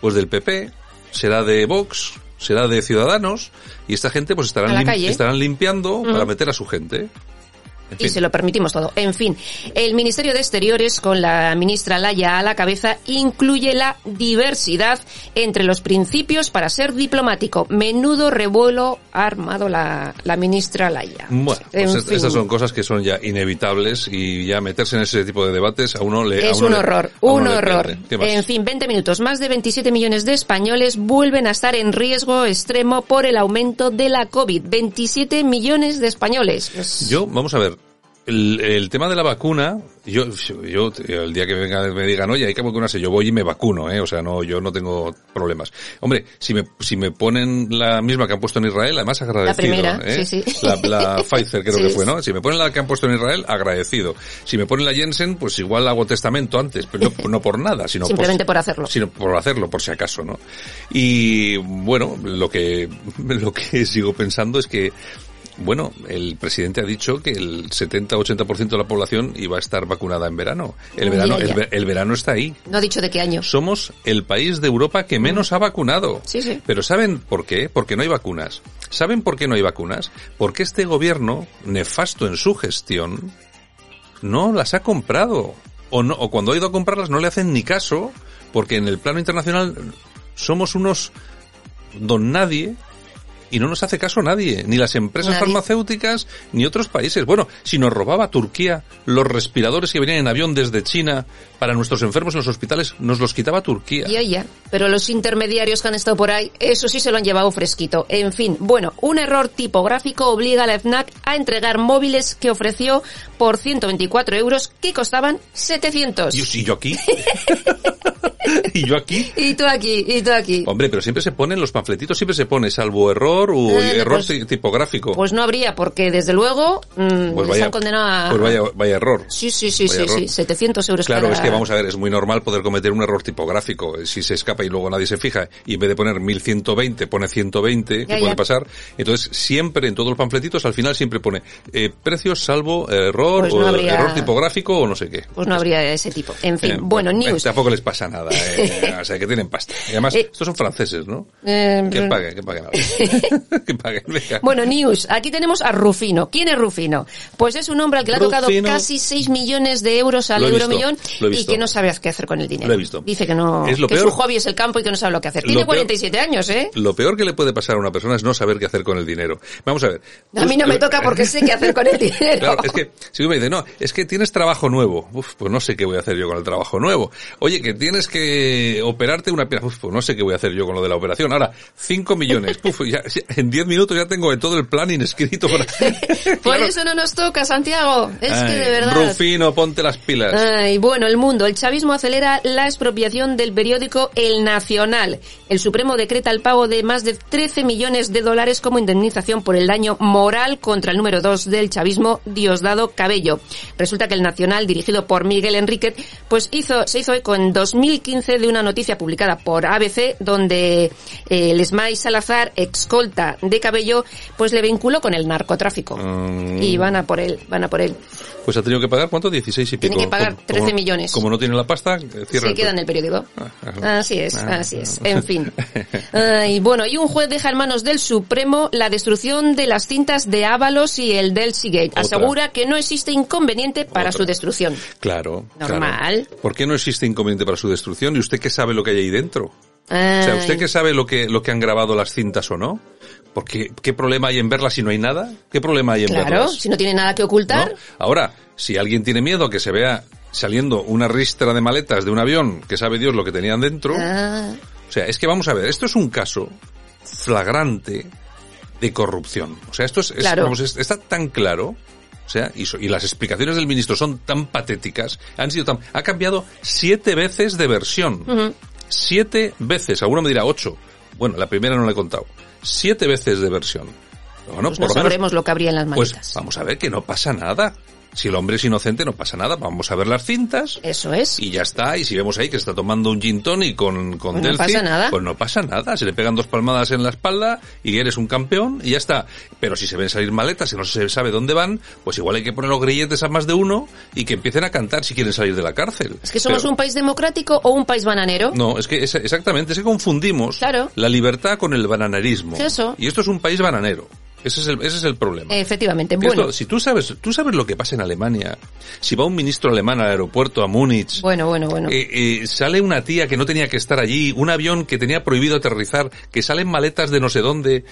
pues del PP, será de Vox, será de Ciudadanos y esta gente pues estarán, lim- estarán limpiando para meter a su gente.
Y se lo permitimos todo. En fin, el Ministerio de Exteriores, con la ministra Laya a la cabeza, incluye la diversidad entre los principios para ser diplomático. Menudo revuelo ha armado la, la ministra Laya.
Bueno, pues est estas son cosas que son ya inevitables y ya meterse en ese tipo de debates a uno le...
Es
uno
un horror, un horror. En fin, 20 minutos. Más de 27 millones de españoles vuelven a estar en riesgo extremo por el aumento de la COVID. 27 millones de españoles.
Yo, vamos a ver, el, el tema de la vacuna, yo, yo, el día que venga me digan, oye, hay que vacunarse, yo voy y me vacuno, ¿eh? O sea, no, yo no tengo problemas. Hombre, si me, si me ponen la misma que han puesto en Israel, además agradecido.
primera,
¿eh?
sí, sí.
La, la Pfizer creo
Sí.
que fue, ¿no? Si me ponen la que han puesto en Israel, agradecido. Si me ponen la Jensen, pues igual hago testamento antes, pero no, no por nada, sino
Simplemente por hacerlo.
sino por hacerlo, por si acaso, ¿no? Y bueno, lo que, lo que sigo pensando es que bueno, el presidente ha dicho que el 70-80% de la población iba a estar vacunada en verano. El verano,
ya.
el, ve- el verano está ahí.
no ha dicho de qué año.
Somos el país de Europa que menos ha vacunado.
Sí, sí.
Pero ¿saben por qué? Porque no hay vacunas. ¿Saben por qué no hay vacunas? Porque este gobierno, nefasto en su gestión, no las ha comprado. O, no, o cuando ha ido a comprarlas no le hacen ni caso, porque en el plano internacional somos unos don nadie y no nos hace caso nadie, ni las empresas
Nadie.
farmacéuticas ni otros países. Bueno, si nos robaba Turquía los respiradores que venían en avión desde China para nuestros enfermos en los hospitales, nos los quitaba Turquía.
Ya, ya. Pero los intermediarios que han estado por ahí, eso sí se lo han llevado fresquito. En fin, bueno, un error tipográfico obliga a la FNAC a entregar móviles que ofreció por 124 euros que costaban 700.
Y, y yo aquí. y yo aquí.
Y tú aquí, y tú aquí.
Hombre, pero siempre se ponen los panfletitos, siempre se pone salvo error o
Eh,
error
pues-
ti- tipográfico.
Pues no habría, porque desde luego mm,
Pues vaya,
han condenado a...
pues vaya, vaya error.
Sí, sí, sí, sí, sí, 700 euros
Claro,
cada-
es que vamos a ver, es muy normal poder cometer un error tipográfico. Si se escapa y luego nadie se fija y en vez de poner 1120 pone 120,
Ya,
que puede pasar. Entonces, siempre en todos los panfletitos al final siempre pone eh, precios salvo error
Pues
o
no habría-
error tipográfico o no sé qué.
Pues no habría ese tipo. En fin,
Eh,
bueno,
eh,
news.
tampoco les pasa nada, eh, o sea, que tienen pasta. Y además,
Eh,
estos son franceses, ¿no?
Eh,
Que paguen, que paguen. ahora. que paguen, venga.
Bueno, news. Aquí tenemos a Rufino. ¿Quién es Rufino? Pues es un hombre al que le ha tocado
Rufino.
casi 6 millones de euros al
Lo lo he
y que no sabe qué hacer con el dinero.
Lo he visto.
Dice que no,
Es lo
que
peor.
su hobby es el campo y que no sabe lo que hacer.
Lo
Tiene
peor-
47 años, ¿eh?
Lo peor que le puede pasar a una persona es no saber qué hacer con el dinero. Vamos a ver.
A mí no me toca porque sé qué hacer con el dinero.
Claro, es que si tú me dices, no, es que tienes trabajo nuevo. Uf, pues no sé qué voy a hacer yo con el trabajo nuevo. Oye, que tienes que operarte una pierna. Uf, pues no sé qué voy a hacer yo con lo de la operación. Ahora, 5 millones. Uf, ya- en 10 minutos ya tengo todo el plan inescrito para...
Por eso no nos toca, Santiago. Es que
Ay,
de verdad.
Rufino, ponte las pilas.
Ay, bueno, el mundo. El chavismo acelera la expropiación del periódico El Nacional. El Supremo decreta el pago de más de 13 millones de dólares como indemnización por el daño moral contra el número 2 del chavismo, Diosdado Cabello. Resulta que el Nacional, dirigido por Miguel Enríquez, pues hizo, se hizo eco en 2015 de una noticia publicada por ABC donde eh, el Esmai Salazar, de Cabello, pues le vinculó con el narcotráfico.
Mm,
Y van a por él, van a por él.
Pues ha tenido que pagar, ¿cuánto? 16 y pico.
Tiene que pagar
Como-
13
como-
millones.
Como no tiene la pasta, eh, cierra
Se
el
queda en el periódico.
Ah,
Así es,
ah,
así es. En fin. Ay, bueno, y un juez deja en manos del Supremo la destrucción de las cintas de Ábalos y el del Seagate.
Otra.
Asegura que no existe inconveniente para su destrucción.
Claro.
Normal.
claro. ¿Por qué no existe inconveniente para su destrucción? ¿Y usted qué sabe lo que hay ahí dentro? O sea. ¿usted qué sabe lo que, lo que han grabado las cintas o no? Porque, ¿qué problema hay en verlas si no hay nada? ¿Qué problema hay en
Claro,
verlas?
si no tiene nada que ocultar.
¿No? Ahora, si alguien tiene miedo a que se vea saliendo una ristra de maletas de un avión que sabe Dios lo que tenían dentro,
Ah,
o sea, es que vamos a ver, esto es un caso flagrante de corrupción. O sea, esto es, es-
Claro.
vamos, es- está tan claro. O sea, y, so- y las explicaciones del ministro son tan patéticas, han sido tan, ha cambiado siete veces de versión. Siete veces, alguno me dirá ocho. Bueno, la primera no la he contado. Siete veces de versión. Bueno,
pues
por
no
lo menos
sabremos lo que habría en las
pues
maletas.
vamos a ver que no pasa nada. Si el hombre es inocente no pasa nada. Vamos a ver las cintas.
Eso es.
Y ya está. Y si vemos ahí que se está tomando un gin tonic con, con
Pues no
Delphi,
pasa nada.
pues no pasa nada. Se le pegan dos palmadas en la espalda y eres un campeón y ya está. Pero si se ven salir maletas y no se sabe dónde van, pues igual hay que poner los grilletes a más de uno y que empiecen a cantar si quieren salir de la cárcel.
Es que somos
Pero-
un país democrático o un país bananero.
no, es que es, exactamente, es que confundimos
Claro.
la libertad con el bananerismo.
Eso.
Y esto es un país bananero. Ese es el, ese es el problema.
Efectivamente.
Que
Bueno,
esto, si tú sabes, tú sabes lo que pasa en Alemania, si va un ministro alemán al aeropuerto a Múnich,
bueno, bueno, bueno.
eh, eh, sale una tía que no tenía que estar allí, un avión que tenía prohibido aterrizar, que salen maletas de no sé dónde.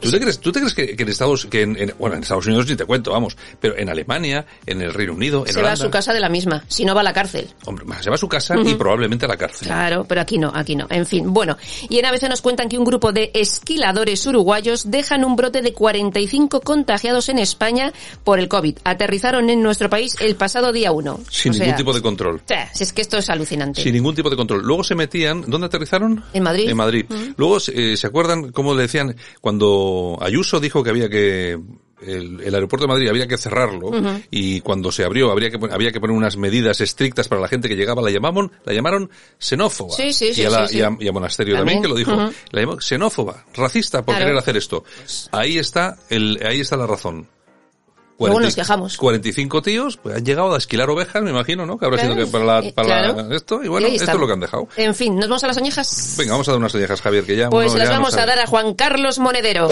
¿Tú te crees, tú te crees que, que en Estados, que en, en- bueno, en Estados Unidos ni te cuento, vamos, pero en Alemania, en el Reino Unido, en
se va a su casa de la misma, si no va a la cárcel.
hombre, se va a su casa y probablemente a la cárcel.
Claro, pero aquí no, aquí no. En fin, bueno. Y en ABC nos cuentan que un grupo de esquiladores uruguayos dejan un brote de 45 contagiados en España por el COVID. Aterrizaron en nuestro país el pasado día 1.
Sin ningún tipo de control.
Si es que esto es alucinante.
Sin ningún tipo de control. Luego se metían, ¿dónde aterrizaron?
En Madrid.
En Madrid. Luego, eh, ¿se acuerdan cómo le decían cuando Ayuso dijo que había que el, el aeropuerto de Madrid había que cerrarlo y cuando se abrió habría que había que poner unas medidas estrictas para la gente que llegaba la llamaban la llamaron xenófoba.
Sí, sí, sí,
y a, la- y a- y a Monasterio también,
También.
que lo dijo la llamó xenófoba racista por
Claro.
querer hacer esto. Ahí está el ahí está la razón
Luego
40
nos quejamos.
45 tíos pues, han llegado a esquilar ovejas, me imagino, ¿no? Que habrá sido
Claro.
que para, la-
Eh,
para la-
claro.
esto. Y bueno,
Y
esto es lo que han dejado.
En fin, ¿nos vamos a las oñejas?
Venga, vamos a dar unas orejas, Javier, que ya...
Pues las
ya no
vamos a dar a Juan Carlos Monedero.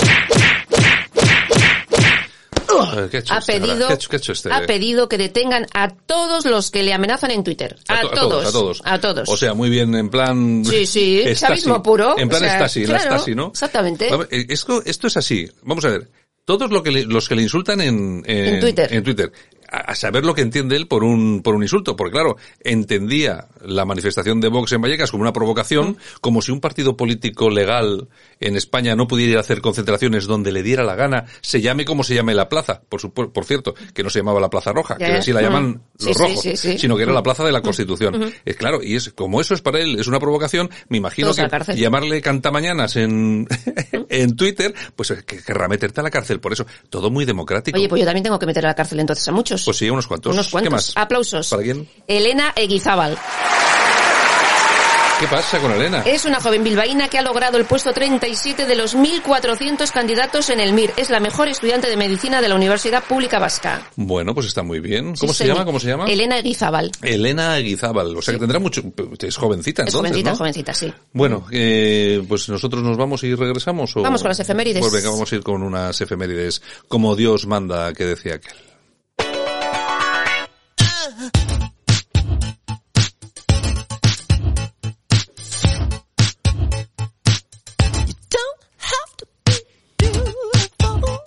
Eh, ¿Qué ha hecho
Ha
este,
pedido,
¿Qué ha hecho, qué ha hecho este?
ha pedido que detengan a todos los que le amenazan en Twitter. A,
to-
todos,
a todos.
A todos.
O sea, muy bien, en plan...
Sí, sí, chavismo puro.
En plan
O sea,
Stasi, la
claro,
Stasi, ¿no?
Exactamente.
A ver, eh, Esto, esto es así. Vamos a ver. Todos lo que le- los que le insultan en,
En Twitter.
en Twitter, a, a saber lo que entiende él por un, por un insulto. Porque claro, entendía la manifestación de Vox en Vallecas como una provocación, como si un partido político legal en España no pudiera hacer concentraciones donde le diera la gana, se llame como se llame la plaza. Por, supu- por cierto, que no se llamaba la Plaza Roja, que así la
Mm.
llaman
Sí,
los
sí,
rojos,
sí, sí.
sino que era la
Mm.
Plaza de la Constitución.
Ujú.
Es claro, y es como eso es para él, es una provocación, me imagino
Todos a
que llamarle cantamañanas en, en Twitter, pues que querrá meterte a la cárcel por eso. Todo muy democrático.
Oye, pues yo también tengo que meter a la cárcel entonces a muchos.
Pues sí, unos cuantos.
Unos cuantos.
¿Qué más?
Aplausos.
¿Para quién?
Elena Eguizábal.
¿Qué pasa con Elena?
Es una joven bilbaína que ha logrado el puesto 37 de los 1.400 candidatos en el MIR. Es la mejor estudiante de medicina de la Universidad Pública Vasca.
Bueno, pues está muy bien.
Sí,
¿Cómo se
señor.
llama? ¿Cómo se llama?
Elena Eguizábal.
Elena. O sea que tendrá mucho... Es jovencita
Es
entonces,
jovencita,
¿no?
jovencita, sí.
Bueno, eh, pues nosotros nos vamos y regresamos. ¿o?
Vamos con las efemérides.
Pues venga, vamos a ir con unas efemérides como Dios manda, que decía aquel.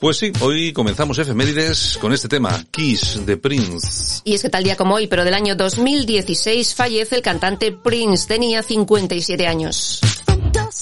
Pues sí, hoy comenzamos efemérides con este tema, Kiss de Prince.
Y es que tal día como hoy, pero del año 2016, fallece el cantante Prince. Tenía 57 años.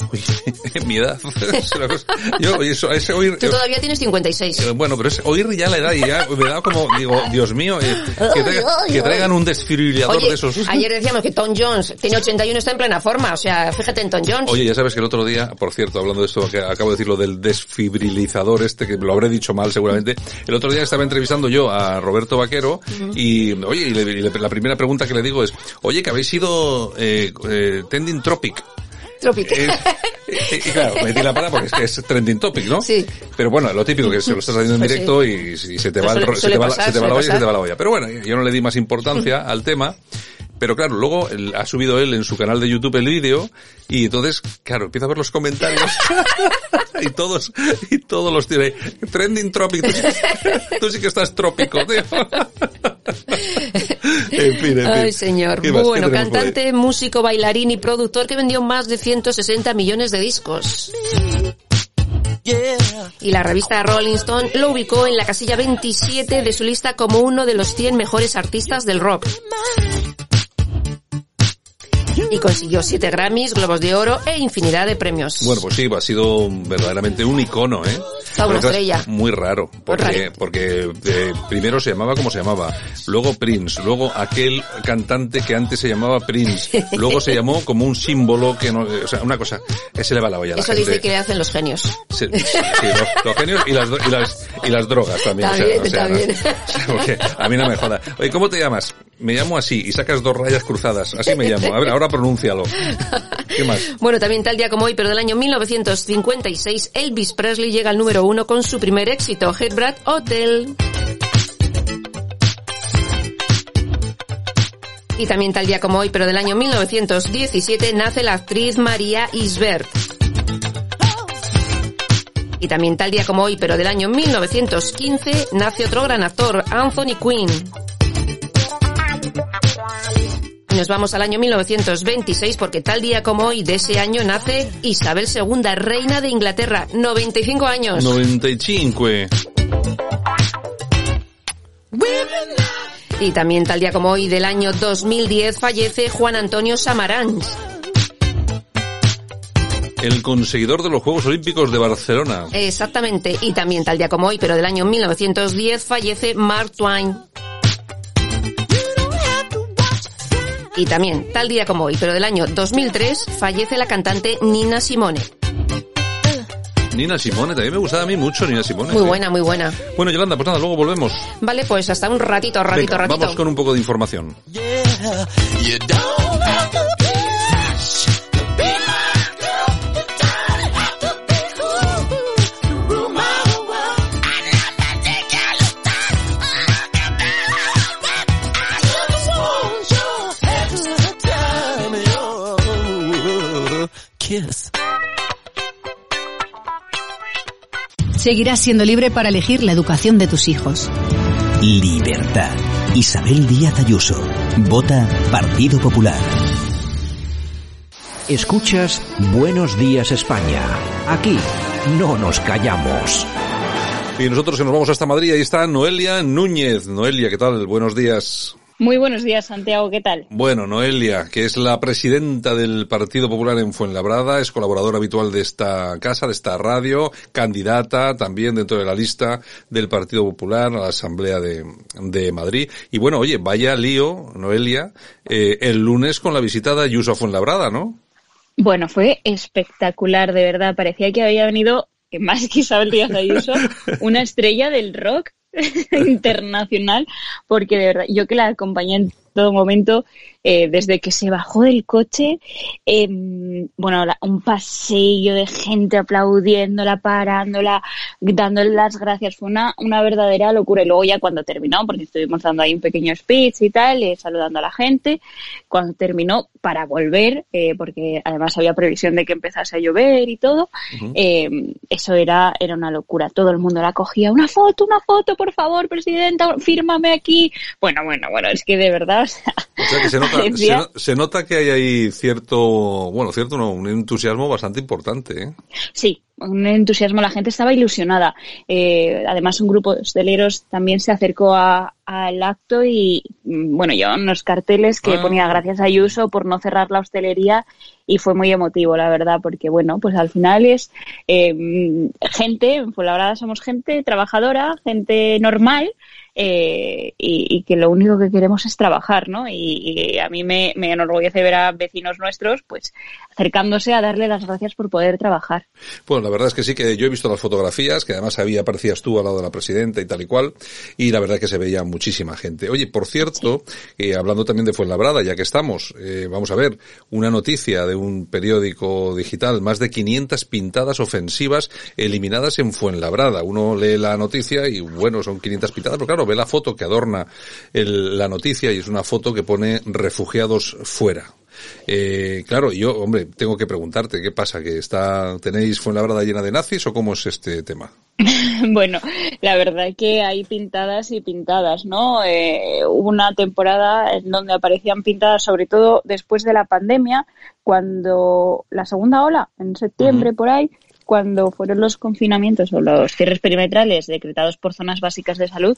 Mi edad. Es una cosa- Yo, eso, ese oír,
Tú todavía tienes 56.
Eh, Bueno, pero es oír ya la edad y ya me da como, digo, Dios mío, eh, que, traiga- que traigan un desfibrilador
Oye,
de esos.
ayer decíamos que Tom Jones tiene 81 está en plena forma. O sea, fíjate en Tom Jones.
Oye, ya sabes que el otro día, por cierto, hablando de esto, que acabo de decir lo del desfibrilizador este, que lo habré dicho mal seguramente, el otro día estaba entrevistando yo a Roberto Vaquero y, oye, y, le- y le- la primera pregunta que le digo es, oye, que habéis sido eh, eh, Tending Tropic.
Tropic.
Eh, y, claro, metí la pala porque es que es trending topic, ¿no?
Sí.
Pero bueno, lo típico que se lo estás haciendo en
Pues sí.
directo y, y se te va, la-
pasar,
se te va la
suele
olla y se te va la olla. Pero bueno, yo no le di más importancia al tema. Pero claro, luego él- ha subido él en su canal de YouTube el vídeo y entonces, claro, empieza a ver los comentarios y todos, y todos los tiene trending tropic. Tú, sí- tú sí que estás trópico, tío. en fin, en fin.
Ay, señor.
¿Qué más? ¿Qué
Bueno, cantante, músico, bailarín y productor que vendió más de 160 millones de discos. Y la revista Rolling Stone lo ubicó en la casilla 27 de su lista como uno de los 100 mejores artistas del rock. Y consiguió 7 Grammys, Globos de Oro e infinidad de premios.
Bueno, pues sí, ha sido verdaderamente un icono, ¿eh?
Toda una estrella.
Muy raro, porque, porque eh, primero se llamaba como se llamaba, luego Prince, luego aquel cantante que antes se llamaba Prince, luego se llamó como un símbolo que no, o sea, una cosa, que se le va la olla a la
Eso
gente.
dice que hacen los genios.
Sí, los, los genios y las, y las, y las drogas también. o sea,
También,
o sea, no-
también.
o sea, porque a mí no me joda. Oye, ¿cómo te llamas? Me llamo así y sacas dos rayas cruzadas. Así me llamo. A ver, ahora pronúncialo. ¿Qué más?
Bueno, también tal día como hoy, pero del año 1956, Elvis Presley llega al número uno con su primer éxito, Headbrad Hotel. Y también tal día como hoy, pero del año 1917, nace la actriz María Isbert. Y también tal día como hoy, pero del año 1915, nace otro gran actor, Anthony Quinn. Nos vamos al año 1926 porque tal día como hoy de ese año nace Isabel II, reina de Inglaterra, 95 años.
95.
Y también tal día como hoy del año 2010 fallece Juan Antonio Samaranch.
El conseguidor de los Juegos Olímpicos de Barcelona.
Exactamente. Y también tal día como hoy, pero del año 1910 fallece Mark Twain. Y también, tal día como hoy, pero del año 2003, fallece la cantante Nina Simone.
Nina Simone, también me gustaba a mí mucho Nina Simone.
Muy
sí.
buena, muy buena.
Bueno, Yolanda, pues nada, luego volvemos.
Vale, pues hasta un ratito, ratito,
Venga,
ratito.
Vamos con un poco de información.
Seguirás siendo libre para elegir la educación de tus hijos.
Libertad. Isabel Díaz Ayuso. Vota Partido Popular. Escuchas Buenos Días España. Aquí no nos callamos.
Y nosotros que nos vamos hasta Madrid, ahí está Noelia Núñez. Noelia, ¿qué tal? Buenos días.
Muy buenos días, Santiago, ¿qué tal?
Bueno, Noelia, que es la presidenta del Partido Popular en Fuenlabrada, es colaboradora habitual de esta casa, de esta radio, candidata también dentro de la lista del Partido Popular a la Asamblea de, de Madrid. Y bueno, oye, vaya lío, Noelia, eh, el lunes con la visita de Ayuso a Fuenlabrada, ¿no?
Bueno, fue espectacular, de verdad. Parecía que había venido, más que Isabel Díaz Ayuso, una estrella del rock internacional, porque de verdad, yo que la acompañé en todo momento, eh, desde que se bajó del coche, eh, bueno, la- un pasillo de gente aplaudiéndola, parándola, dándole las gracias, fue una, una verdadera locura. Y luego ya cuando terminó, porque estuvimos dando ahí un pequeño speech y tal, eh, saludando a la gente, cuando terminó, para volver, eh, porque además había previsión de que empezase a llover y todo, eh, eso era, era una locura. Todo el mundo la cogía, una foto, una foto, por favor, presidenta, fírmame aquí. Bueno, bueno, bueno, es que de verdad, o sea,
O sea que se nota, se, no- se nota que hay ahí cierto, bueno, cierto no, un entusiasmo bastante importante, ¿eh?
Sí, un entusiasmo, la gente estaba ilusionada. Eh, además, un grupo de hosteleros también se acercó a- al acto y, mm, bueno, yo unos carteles que
Ah.
ponía gracias a Ayuso por no cerrar la hostelería y fue muy emotivo, la verdad, porque, bueno, pues al final es eh, mm, gente, en Fuenlabrada somos gente trabajadora, gente normal, eh, y, y que lo único que queremos es trabajar, ¿no? Y, y a mí me, me enorgullece ver a vecinos nuestros, pues, acercándose a darle las gracias por poder trabajar.
Bueno, la verdad es que sí que yo he visto las fotografías, que además había, aparecías tú al lado de la presidenta y tal y cual, y la verdad es que se veía muchísima gente. Oye, por cierto, eh, hablando también de Fuenlabrada, ya que estamos, eh, vamos a ver, una noticia de un periódico digital, más de 500 pintadas ofensivas eliminadas en Fuenlabrada. Uno lee la noticia y bueno, son 500 pintadas, pero claro, ve la foto que adorna el- la noticia y es una foto que pone refugiados fuera. Eh, claro, yo, hombre, tengo que preguntarte, ¿qué pasa? ¿Que está, tenéis Fuenlabrada llena de nazis o cómo es este tema?
Bueno, la verdad es que hay pintadas y pintadas, ¿no? Eh, hubo una temporada en donde aparecían pintadas, sobre todo después de la pandemia, cuando la segunda ola, en septiembre por ahí, cuando fueron los confinamientos o los cierres perimetrales decretados por zonas básicas de salud,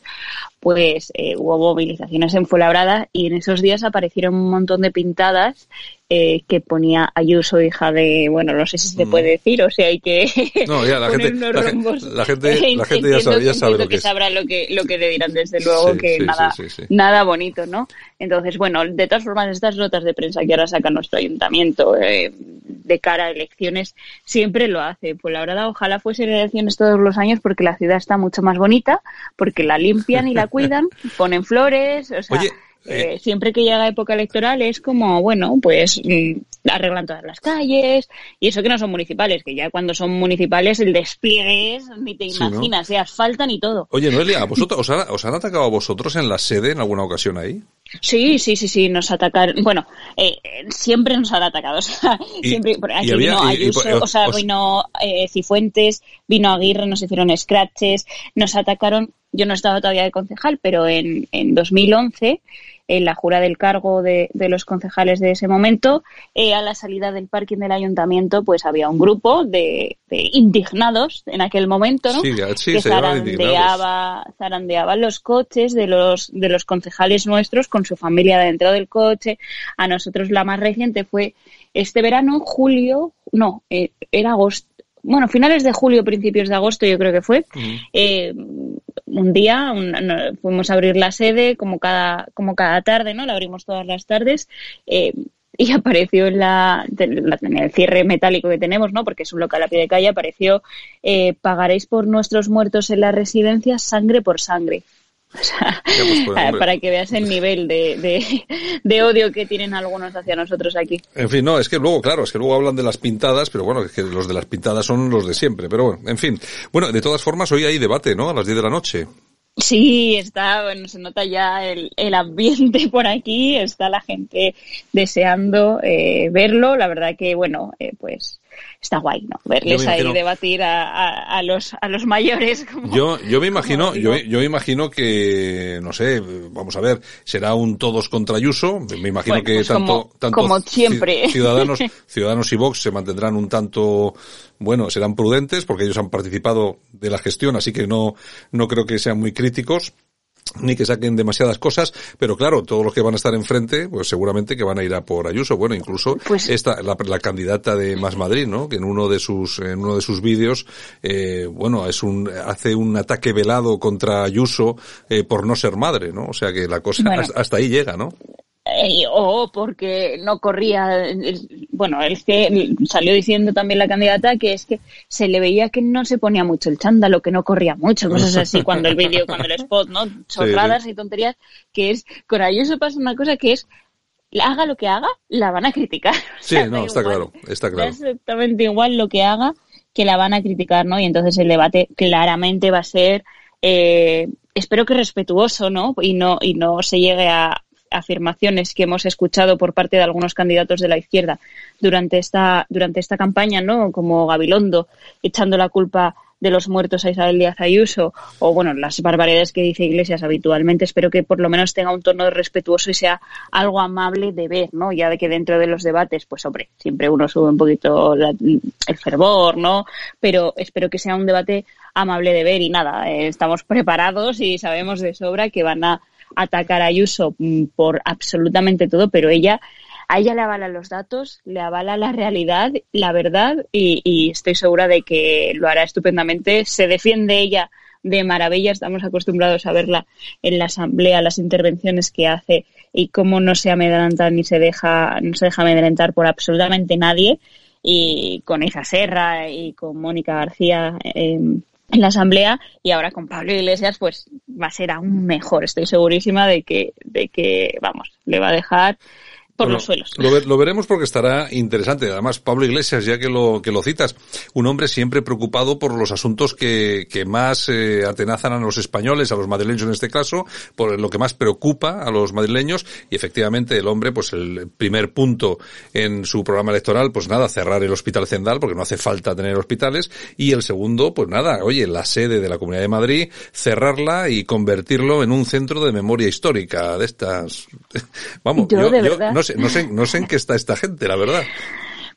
pues eh, hubo movilizaciones en Fuenlabrada y en esos días aparecieron un montón de pintadas eh, que ponía Ayuso, hija de, bueno, no sé si se puede decir, o sea, hay que
No, ya, la
poner
gente,
unos
la, gen-
rombos.
la gente, la gente ya sabe, ya sabe lo que es.
sabrá lo que, lo que le dirán, desde luego,
Sí,
que
sí,
nada,
sí.
nada bonito, ¿no? Entonces, bueno, de todas formas, estas notas de prensa que ahora saca nuestro ayuntamiento eh, de cara a elecciones siempre lo hace. Pues la verdad, ojalá fuesen elecciones todos los años porque la ciudad está mucho más bonita, porque la limpian y la cuidan, ponen flores, o sea,
Oye,
eh, siempre que llega época electoral es como, bueno, pues mm, arreglan todas las calles, y eso que no son municipales, que ya cuando son municipales el despliegue es, ni te
Sí, ¿no?
imaginas, se asfaltan y todo.
Oye, Noelia, ¿a vosotros, os, han, os han atacado a vosotros en la sede en alguna ocasión ahí?
Sí, sí, sí, sí, nos atacaron. Bueno, eh, eh, siempre nos han atacado. O sea,
Y-
siempre. Aquí
había-
vino
y- y-
Ayuso,
pues,
o sea,
os-
vino eh, Cifuentes, vino Aguirre, nos hicieron scratches, nos atacaron. Yo no estaba todavía de concejal, pero en, en 2011, en la jura del cargo de, de los concejales de ese momento, eh, a la salida del parking del ayuntamiento, pues había un grupo de, de indignados en aquel momento, ¿no?
Sí, sí,
que zarandeaba, zarandeaban los coches de los, de los concejales nuestros con su familia dentro del coche. A nosotros la más reciente fue este verano, julio, no, eh, era agosto. Bueno, finales de julio, principios de agosto, yo creo que fue. Eh, un día un- no- fuimos a abrir la sede como cada, como cada tarde, ¿no? La abrimos todas las tardes. eh, y apareció en, la, en el cierre metálico que tenemos, ¿no? Porque es un local a pie de calle, apareció eh, pagaréis por nuestros muertos en la residencia sangre por sangre. O sea,
pues, hombre.
para que veas el nivel de, de, de odio que tienen algunos hacia nosotros aquí.
En fin, no, es que luego, claro, es que luego hablan de las pintadas, pero bueno, es que los de las pintadas son los de siempre, pero bueno, en fin. Bueno, de todas formas, hoy hay debate, ¿no? A las 10 de la noche.
Sí, está, bueno, se nota ya el, el ambiente por aquí, está la gente deseando eh, verlo. La verdad que, bueno, eh, pues está guay, ¿no? Verles ahí debatir a, a, a los, a los mayores. Como,
Yo, yo me imagino,
como
yo, yo me imagino que, no sé, vamos a ver, será un todos contra Ayuso. Me imagino
Bueno,
que
pues
tanto,
como-
tanto
como siempre.
Ciudadanos, Ciudadanos y Vox se mantendrán un tanto, bueno, serán prudentes porque ellos han participado de la gestión, así que no, no creo que sean muy críticos ni que saquen demasiadas cosas, pero claro, todos los que van a estar enfrente, pues seguramente que van a ir a por Ayuso. Bueno, incluso
Pues
esta, la, la candidata de Más Madrid, ¿no? Que en uno de sus, en uno de sus vídeos, eh, bueno, es un, hace un ataque velado contra Ayuso eh, por no ser madre, ¿no? O sea que la cosa
Bueno.
hasta, hasta ahí llega, ¿no?
Eh, o porque no corría, bueno, es que salió diciendo también la candidata que es que se le veía que no se ponía mucho el chándalo, que no corría mucho, cosas así, cuando el vídeo, cuando el spot, ¿no? Chorradas
sí.
y tonterías, que es, con Ayuso pasa una cosa que es, haga lo que haga, la van a criticar.
Sí, no, está
igual.
claro, está claro.
exactamente igual lo que haga, que la van a criticar, ¿no? Y entonces el debate claramente va a ser, eh, espero que respetuoso, ¿no? Y no, y no se llegue a afirmaciones que hemos escuchado por parte de algunos candidatos de la izquierda durante esta, durante esta campaña, ¿no? Como Gabilondo, echando la culpa de los muertos a Isabel Díaz Ayuso, o bueno, las barbaridades que dice Iglesias habitualmente, espero que por lo menos tenga un tono respetuoso y sea algo amable de ver, ¿no? Ya de que dentro de los debates, pues hombre, siempre uno sube un poquito el fervor, ¿no? Pero espero que sea un debate amable de ver y nada, eh, estamos preparados y sabemos de sobra que van a atacar a Ayuso mm, por absolutamente todo, pero ella a ella le avalan los datos, le avala la realidad, la verdad y, y estoy segura de que lo hará estupendamente. Se defiende ella de maravilla, estamos acostumbrados a verla en la asamblea, las intervenciones que hace y cómo no se amedrenta ni se deja, no se deja amedrentar por absolutamente nadie y con Isa Serra y con Mónica García eh, en la asamblea y ahora con Pablo Iglesias pues va a ser aún mejor. Estoy segurísima de que, de que vamos, le va a dejar por
Bueno,
los suelos.
Lo, ver- lo veremos porque estará interesante. Además, Pablo Iglesias, ya que lo, que lo citas, un hombre siempre preocupado por los asuntos que, que más eh, atenazan a los españoles, a los madrileños en este caso, por lo que más preocupa a los madrileños. Y efectivamente, el hombre, pues el primer punto en su programa electoral, pues nada, cerrar el Hospital Zendal, porque no hace falta tener hospitales. Y el segundo, pues nada, oye, la sede de la Comunidad de Madrid, cerrarla y convertirlo en un centro de memoria histórica de estas. Vamos,
Yo, de verdad.
no no sé, no sé en qué está esta gente, la verdad.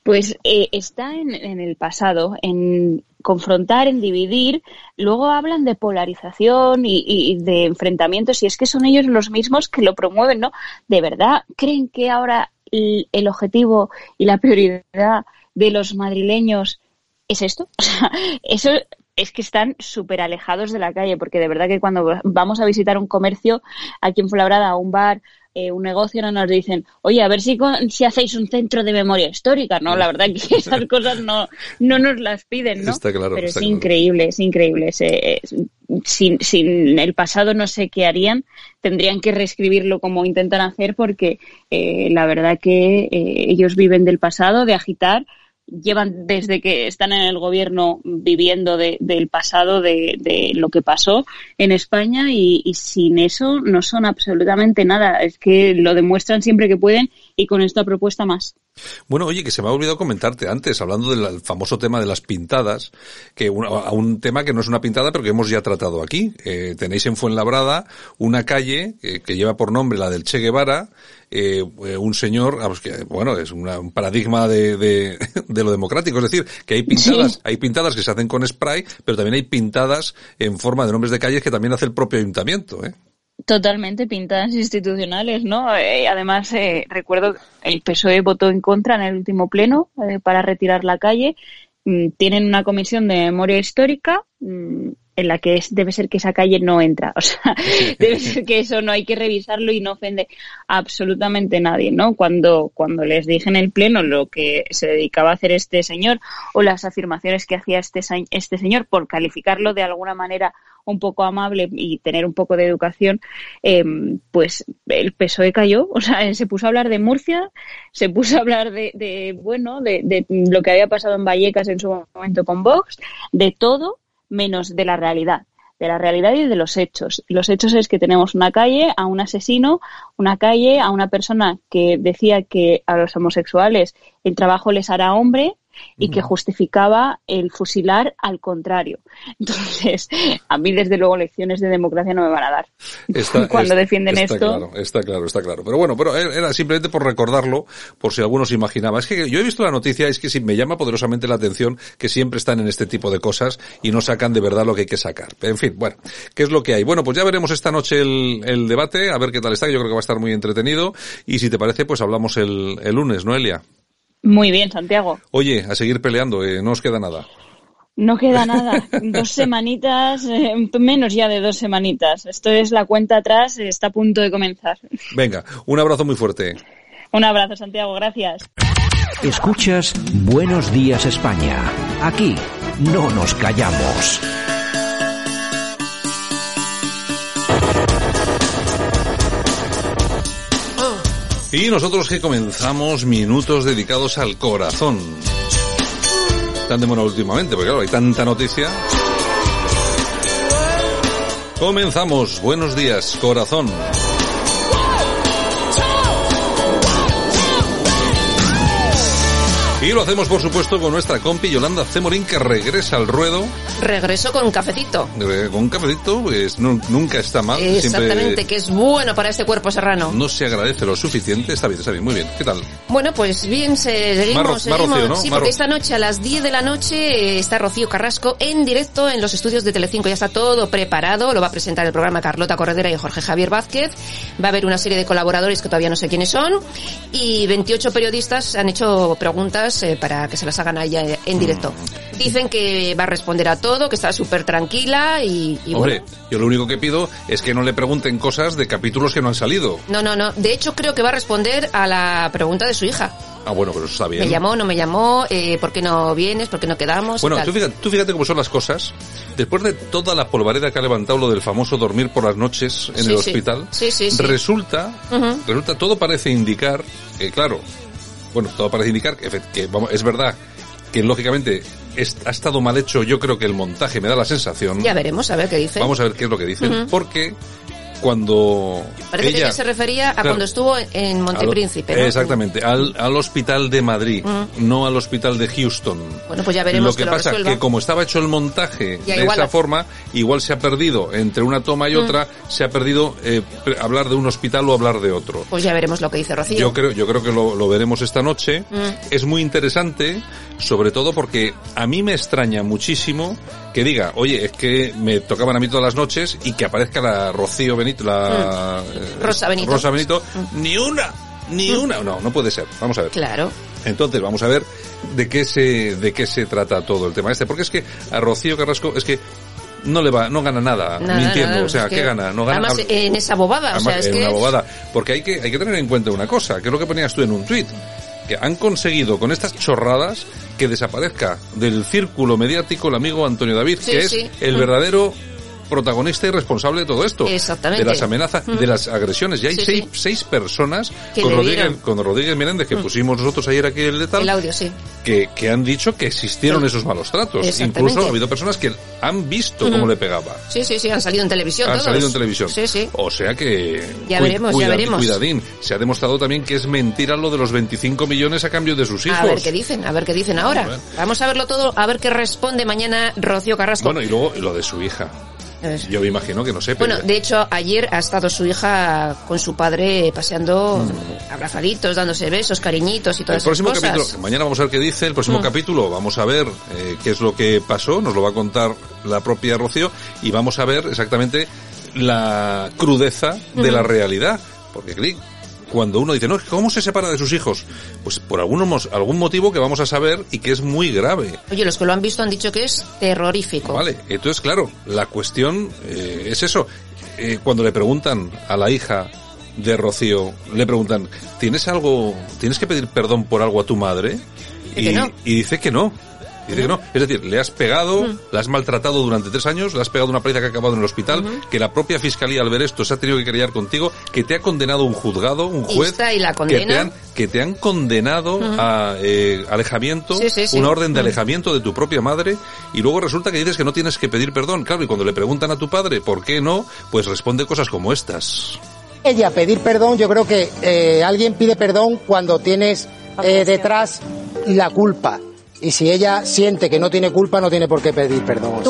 Pues eh, está en, el pasado, en confrontar, en dividir. Luego hablan de polarización y, de enfrentamientos, y es que son ellos los mismos que lo promueven, ¿no? ¿De verdad creen que ahora el, objetivo y la prioridad de los madrileños es esto? Eso es que están súper alejados de la calle, porque de verdad que cuando vamos a visitar un comercio aquí en Fuenlabrada, un bar, eh, un negocio, no nos dicen, oye, a ver si, con- si hacéis un centro de memoria histórica, ¿no? La verdad que esas cosas no, no nos las piden, ¿no?
Está claro,
Pero
está
es
claro.
increíble, es increíble. Se, sin, sin el pasado no sé qué harían. Tendrían que reescribirlo como intentan hacer porque eh, la verdad que eh, ellos viven del pasado, de agitar, llevan desde que están en el gobierno viviendo de, del pasado, de, lo que pasó en España y, y, sin eso no son absolutamente nada. Es que lo demuestran siempre que pueden y con esta propuesta más.
Bueno, oye, que se me ha olvidado comentarte antes, hablando del famoso tema de las pintadas, que un, un tema que no es una pintada, pero que hemos ya tratado aquí. Eh, tenéis en Fuenlabrada una calle eh, que lleva por nombre la del Che Guevara, eh, un señor, que, bueno, es una, un paradigma de, de, de, lo democrático, es decir, que hay pintadas, sí. hay pintadas que se hacen con spray, pero también hay pintadas en forma de nombres de calles que también hace el propio ayuntamiento, ¿eh?
Totalmente pintadas institucionales, ¿no? Eh, además, eh, recuerdo el PSOE votó en contra en el último pleno eh, para retirar la calle. Mm, tienen una comisión de memoria histórica mm, en la que es, debe ser que esa calle no entra. O sea, debe ser que eso no hay que revisarlo y no ofende absolutamente nadie, ¿no? Cuando, cuando les dije en el pleno lo que se dedicaba a hacer este señor o las afirmaciones que hacía este, este señor por calificarlo de alguna manera un poco amable y tener un poco de educación, eh, pues el PSOE cayó, o sea, se puso a hablar de Murcia, se puso a hablar de, de bueno, de, de, lo que había pasado en Vallecas en su momento con Vox, de todo menos de la realidad de la realidad y de los hechos. Los hechos es que tenemos una calle a un asesino, una calle a una persona que decía que a los homosexuales el trabajo les hará hombre, y que justificaba el fusilar al contrario. Entonces, a mí desde luego lecciones de democracia no me van a dar.
Está,
Cuando defienden
está
esto.
Claro, está claro, está claro. Pero bueno, pero era simplemente por recordarlo, por si alguno se imaginaba. Es que yo he visto la noticia, es que sí, me llama poderosamente la atención que siempre están en este tipo de cosas y no sacan de verdad lo que hay que sacar. En fin, bueno, ¿qué es lo que hay? Bueno, pues ya veremos esta noche el, el debate, a ver qué tal está, yo creo que va a estar muy entretenido y si te parece, pues hablamos el, el lunes, ¿no, Elia?
Muy bien, Santiago.
Oye, a seguir peleando, eh, no os queda nada.
No queda nada. dos semanitas, eh, menos ya de dos semanitas. Esto es la cuenta atrás, está a punto de comenzar.
Venga, un abrazo muy fuerte.
Un abrazo, Santiago, gracias.
Escuchas Buenos Días España. Aquí no nos callamos.
Y nosotros que comenzamos minutos dedicados al corazón. Tan de moda últimamente, porque claro, hay tanta noticia. Comenzamos. Buenos días, corazón. Y lo hacemos, por supuesto, con nuestra compi Yolanda Cemorín, que regresa al ruedo.
Regreso con un cafecito.
Eh, con un cafecito, pues no, nunca está mal.
Exactamente,
Siempre
que es bueno para este cuerpo serrano.
no se agradece lo suficiente. Está bien, está bien, muy bien. ¿Qué tal?
Bueno, pues bien, se- seguimos, seguimos.
Rocío, ¿no?
Sí, porque esta noche a las 10 de la noche eh, está Rocío Carrasco en directo en los estudios de Telecinco. Ya está todo preparado, lo va a presentar el programa Carlota Corredera y Jorge Javier Vázquez. Va a haber una serie de colaboradores que todavía no sé quiénes son y 28 periodistas han hecho preguntas eh, para que se las hagan a ella eh, en directo.
Mm.
Dicen que va a responder a todo, que está súper tranquila y, y
Hombre,
bueno.
yo lo único que pido es que no le pregunten cosas de capítulos que no han salido.
No, no, no. De hecho, creo que va a responder a la pregunta de su hija.
Ah, bueno, pero eso está bien.
Me llamó, no me llamó, eh, ¿por qué no vienes? ¿Por qué no quedamos?
Bueno, tú fíjate, tú fíjate cómo son las cosas. Después de toda la polvareda que ha levantado lo del famoso dormir por las noches en
Sí,
el
sí.
hospital,
Sí, sí, sí.
resulta,
Ujú.
resulta, todo parece indicar que, claro, bueno, todo parece indicar que, vamos, es verdad que lógicamente es- ha estado mal hecho, yo creo que el montaje me da la sensación.
Ya veremos, a ver qué dice.
Vamos a ver qué es lo que dicen, porque cuando
Parece que
ella
ella se refería a
Claro.
cuando estuvo en Montepríncipe, ¿no?
Exactamente, al, al hospital de Madrid, no al hospital de Houston.
Bueno, pues ya veremos
Lo que,
que lo
pasa
resuelva.
que como estaba hecho el montaje
Ya,
de
igual
esa forma, igual se ha perdido entre una toma y
Mm.
otra, se ha perdido eh, hablar de un hospital o hablar de otro.
Pues ya veremos lo que dice Rocío.
Yo creo, yo creo que lo, lo veremos esta noche.
Mm.
Es muy interesante, sobre todo porque a mí me extraña muchísimo que diga, oye, es que me tocaban a mí todas las noches y que aparezca la Rocío Benito, la eh,
Mm. Rosa Benito. Mm.
Rosa Benito, ni una, ni una, no, no puede ser. Vamos a ver.
Claro.
Entonces, vamos a ver de qué se, de qué se trata todo el tema este, porque es que a Rocío Carrasco es que no le va, no gana nada,
Nada,
mintiendo,
nada,
o sea,
que-
¿qué gana? No gana.
Además, en esa bobada, o
Además,
sea, es
en
que...
una bobada. Porque hay que, hay que tener en cuenta una cosa, que es lo que ponías tú en un tuit. Que han conseguido con estas chorradas que desaparezca del círculo mediático el amigo Antonio David,
Sí,
que es
sí.
el
Mm.
verdadero protagonista y responsable de todo esto.
Exactamente.
De las amenazas,
Mm.
de las agresiones. Y hay
Sí,
seis,
sí.
seis personas con Rodríguez, con Rodríguez Menéndez, que
Mm.
pusimos nosotros ayer aquí el de tal,
El audio, sí.
que, que han dicho que existieron esos malos tratos. Incluso ha habido personas que han visto cómo
Ujú.
le pegaba.
Sí, sí, sí, han salido en televisión
Han
todos.
salido en televisión.
Sí, sí.
O sea que...
Ya veremos, ya veremos.
Cuidadín. Se ha demostrado también que es mentira lo de los 25 millones a cambio de sus hijos.
A ver qué dicen, a ver qué dicen ahora. Vamos a verlo todo, a ver qué responde mañana Rocío Carrasco.
Bueno, y luego lo de su hija. Yo me imagino que no sé, pero...
Bueno, de hecho, ayer ha estado su hija con su padre paseando abrazaditos, dándose besos, cariñitos y todas
el próximo
esas cosas.
capítulo, mañana vamos a ver qué dice, el próximo
Mm.
capítulo vamos a ver eh, qué es lo que pasó, nos lo va a contar la propia Rocío y vamos a ver exactamente la crudeza de la realidad, porque clic, cuando uno dice, no, ¿cómo se separa de sus hijos? Pues por algún, algún motivo que vamos a saber y que es muy grave.
Oye, los que lo han visto han dicho que es terrorífico.
Vale, entonces claro, la cuestión eh, es eso. Eh, cuando le preguntan a la hija de Rocío, le preguntan, ¿tienes algo, tienes que pedir perdón por algo a tu madre?
Dice
Y,
que no.
y dice que no. Dice que no. Es decir, le has pegado, la has maltratado durante tres años, le has pegado una paliza que ha acabado en el hospital, que la propia fiscalía al ver esto se ha tenido que querellar contigo, que te ha condenado un juzgado, un
Y
juez,
y la
que te
condena.
han, que te han condenado a eh, alejamiento,
Sí, sí, sí.
una orden de alejamiento de tu propia madre, y luego resulta que dices que no tienes que pedir perdón. Claro, y cuando le preguntan a tu padre por qué no, pues responde cosas como estas.
Ella pedir perdón, yo creo que eh, alguien pide perdón cuando tienes eh, detrás la culpa. Y si ella siente que no tiene culpa, no tiene por qué pedir perdón.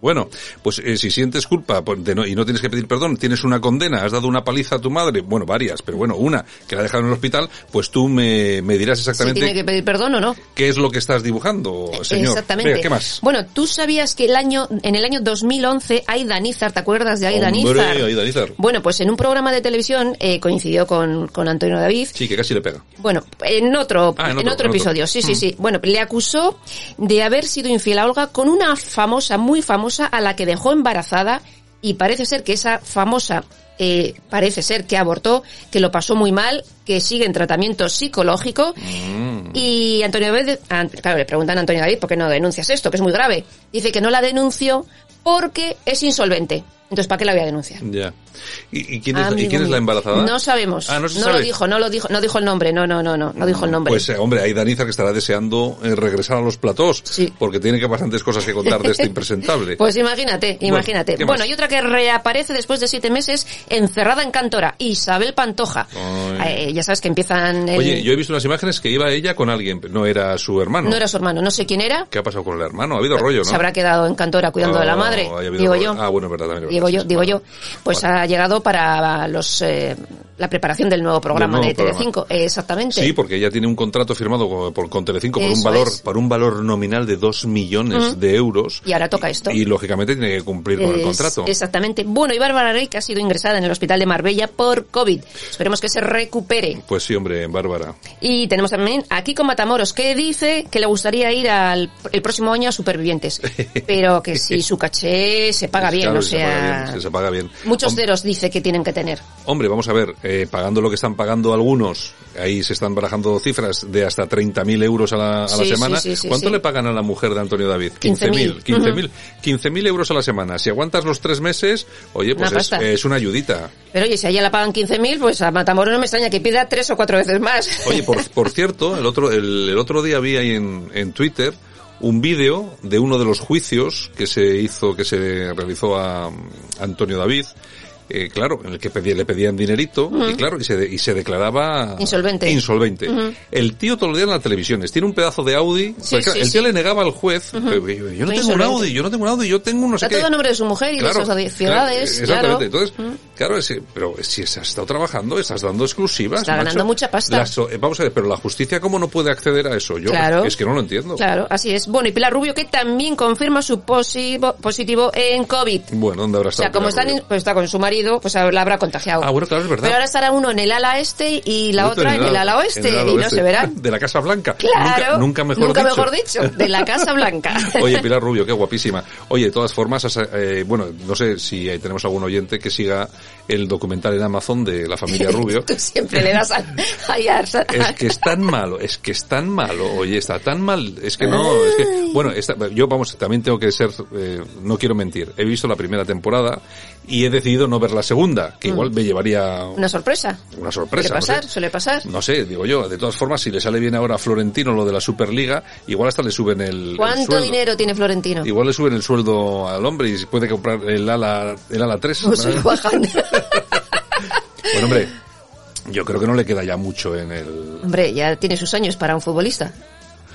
Bueno, pues eh, si sientes culpa de no- y no tienes que pedir perdón, tienes una condena, has dado una paliza a tu madre, bueno, varias, pero bueno, una que la dejaron en el hospital, pues tú me, me dirás
Si
exactamente
tiene que pedir perdón o no.
qué es lo que estás dibujando, señor.
Exactamente.
Venga, ¿qué más?
Bueno, tú sabías que el año, en el año 2011, Aida Nízar, ¿te acuerdas de Aida Nízar. Bueno, pues en un programa de televisión eh, coincidió con, con Antonio David.
Sí, que casi le pega.
Bueno, en otro,
Ah, otro, en otro.
episodio, sí, sí,
Mm.
sí. Bueno, le acusó de haber sido infiel a Olga con una famosa, muy famosa, a la que dejó embarazada y parece ser que esa famosa, eh, parece ser que abortó, que lo pasó muy mal, que sigue en tratamiento psicológico
Mm.
y Antonio David, claro, le preguntan a Antonio David por qué no denuncias esto, que es muy grave. Dice que no la denunció porque es insolvente. Entonces, ¿para qué la voy a denunciar?
Ya. ¿Y, y quién, es, ¿y
Amigo
quién es la embarazada?
No sabemos.
Ah, no se
lo
sabe.
dijo, no lo dijo, no dijo el nombre, no, no, no, no, no dijo el nombre.
Pues eh, hombre, hay Daniza que estará deseando eh, regresar a los platós, porque tiene que bastantes cosas que contar de este impresentable.
Pues imagínate,
Bueno,
imagínate.
¿qué
Bueno,
más?
y otra que reaparece después de siete meses encerrada en Cantora, Isabel Pantoja. Eh, ya sabes que empiezan... el-
Oye, yo he visto unas imágenes que iba ella con alguien, no era su hermano.
No era su hermano, no sé quién era.
¿Qué ha pasado con el hermano? Ha habido rollo, ¿no?
Se habrá quedado en Cantora cuidando de la
Oh,
madre, digo
rollo.
yo.
Ah, bueno, es verdad, también
Digo yo, digo yo. Pues ha llegado para los eh, la preparación del nuevo programa
nuevo
de Telecinco. Eh, exactamente.
Sí, porque ella tiene un contrato firmado con, por, con Telecinco por un valor
es.
por un valor nominal de dos millones
Ujú.
de euros
Y ahora toca esto.
y lógicamente tiene que cumplir con el contrato.
Exactamente. Bueno, y Bárbara Rey, que ha sido ingresada en el hospital de Marbella por COVID. Esperemos que se recupere.
Pues sí, hombre, Bárbara.
Y tenemos también a Kiko Matamoros, que dice que le gustaría ir al el próximo año a Supervivientes. Pero que si su caché se paga bien,
Claro,
o
si se paga
sea...
bien, se paga bien.
Muchos
Hom-
ceros dice que tienen que tener.
Hombre, vamos a ver, eh, pagando lo que están pagando algunos, ahí se están barajando cifras de hasta 30.000 euros a la, a la semana.
sí, sí, sí,
¿Cuánto le pagan a la mujer de Antonio David?
15.000.
15.000. 15.000 15.000 euros a la semana. Si aguantas los tres meses, oye, pues
Una
es, una ayudita.
Pero oye, si a ella la pagan 15.000, pues a Matamoros no me extraña que pida tres o cuatro veces más.
Oye, por, por cierto, el otro, el, el otro día vi ahí en, en Twitter un vídeo de uno de los juicios que se hizo, que se realizó a Antonio David. Eh, claro, en el que pedía- le pedían dinerito y claro, y se, de- y se declaraba
Insolvente.
El tío todo el día en las televisiones, tiene un pedazo de Audi,
Sí,
porque, claro,
sí,
el tío
sí.
le negaba al juez, yo, yo no tengo un. Audi, yo no tengo un Audi, yo tengo no sé
Está
qué.
todo nombre de su mujer y
Claro,
de sus ciudades,
claro,
claro.
exactamente. Entonces, claro, ese- pero si has estado trabajando, estás dando exclusivas.
Está ganando mucha pasta.
Las- eh, vamos a ver, pero la justicia, ¿cómo no puede acceder a eso? Yo
Claro.
es que no lo entiendo.
Claro, así es. Bueno, y Pilar Rubio que también confirma su positivo, positivo en COVID.
Bueno, ¿dónde habrá
O sea,
estado?
como están, pues está con su marido, pues la habrá contagiado.
Ah, bueno, claro, es verdad.
Pero ahora estará uno en el ala este y la otra en el ala oeste
en el ala
y no
oeste.
se verán.
De la Casa Blanca.
Claro.
Nunca, nunca mejor
Nunca
dicho.
mejor dicho, de la Casa Blanca.
Oye, Pilar Rubio, qué guapísima. Oye, de todas formas, eh, bueno, no sé si eh, tenemos algún oyente que siga el documental en Amazon de la familia Rubio.
Tú siempre le das a, a.
Es que es tan malo, es que es tan malo, oye, está tan mal, es que no, es que, bueno, esta- yo vamos, también tengo que ser, eh, no quiero mentir, he visto la primera temporada y he decidido no ver la segunda, que igual me llevaría
Una sorpresa.
una sorpresa.
Suele
no
pasar,
sé.
suele pasar.
No sé, digo yo, de todas formas, si le sale bien ahora a Florentino lo de la Superliga, igual hasta le suben el,
¿Cuánto dinero tiene Florentino?
Igual le suben el sueldo al hombre y se puede comprar el ala, el ala 3.
Pues soy.
Bueno, hombre, yo creo que no le queda ya mucho en el...
Hombre, ya tiene sus años para un futbolista.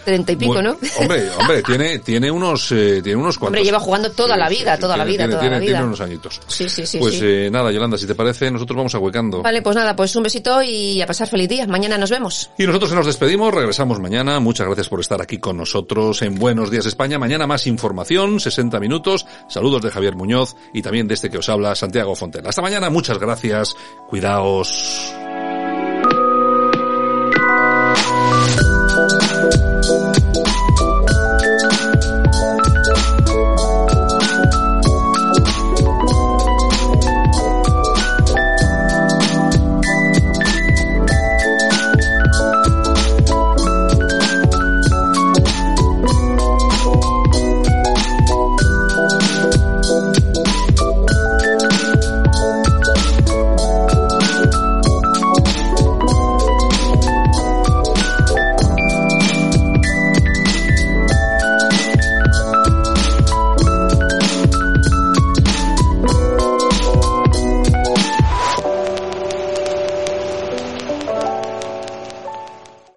Treinta y pico, ¿no?
Hombre, hombre, tiene, tiene unos, eh, tiene unos cuantos.
Hombre, lleva jugando toda la vida, toda la vida,
tiene-
toda
tiene-
la vida.
tiene unos añitos.
Sí, sí, sí.
pues
sí.
eh, nada, Yolanda, si te parece, nosotros vamos ahuecando.
Vale, pues nada, pues un besito y a pasar feliz día. Mañana nos vemos.
Y nosotros nos despedimos, regresamos mañana. Muchas gracias por estar aquí con nosotros en Buenos Días España. Mañana más información, 60 minutos. Saludos de Javier Muñoz y también de este que os habla, Santiago Fontel. Hasta mañana, muchas gracias. Cuidaos.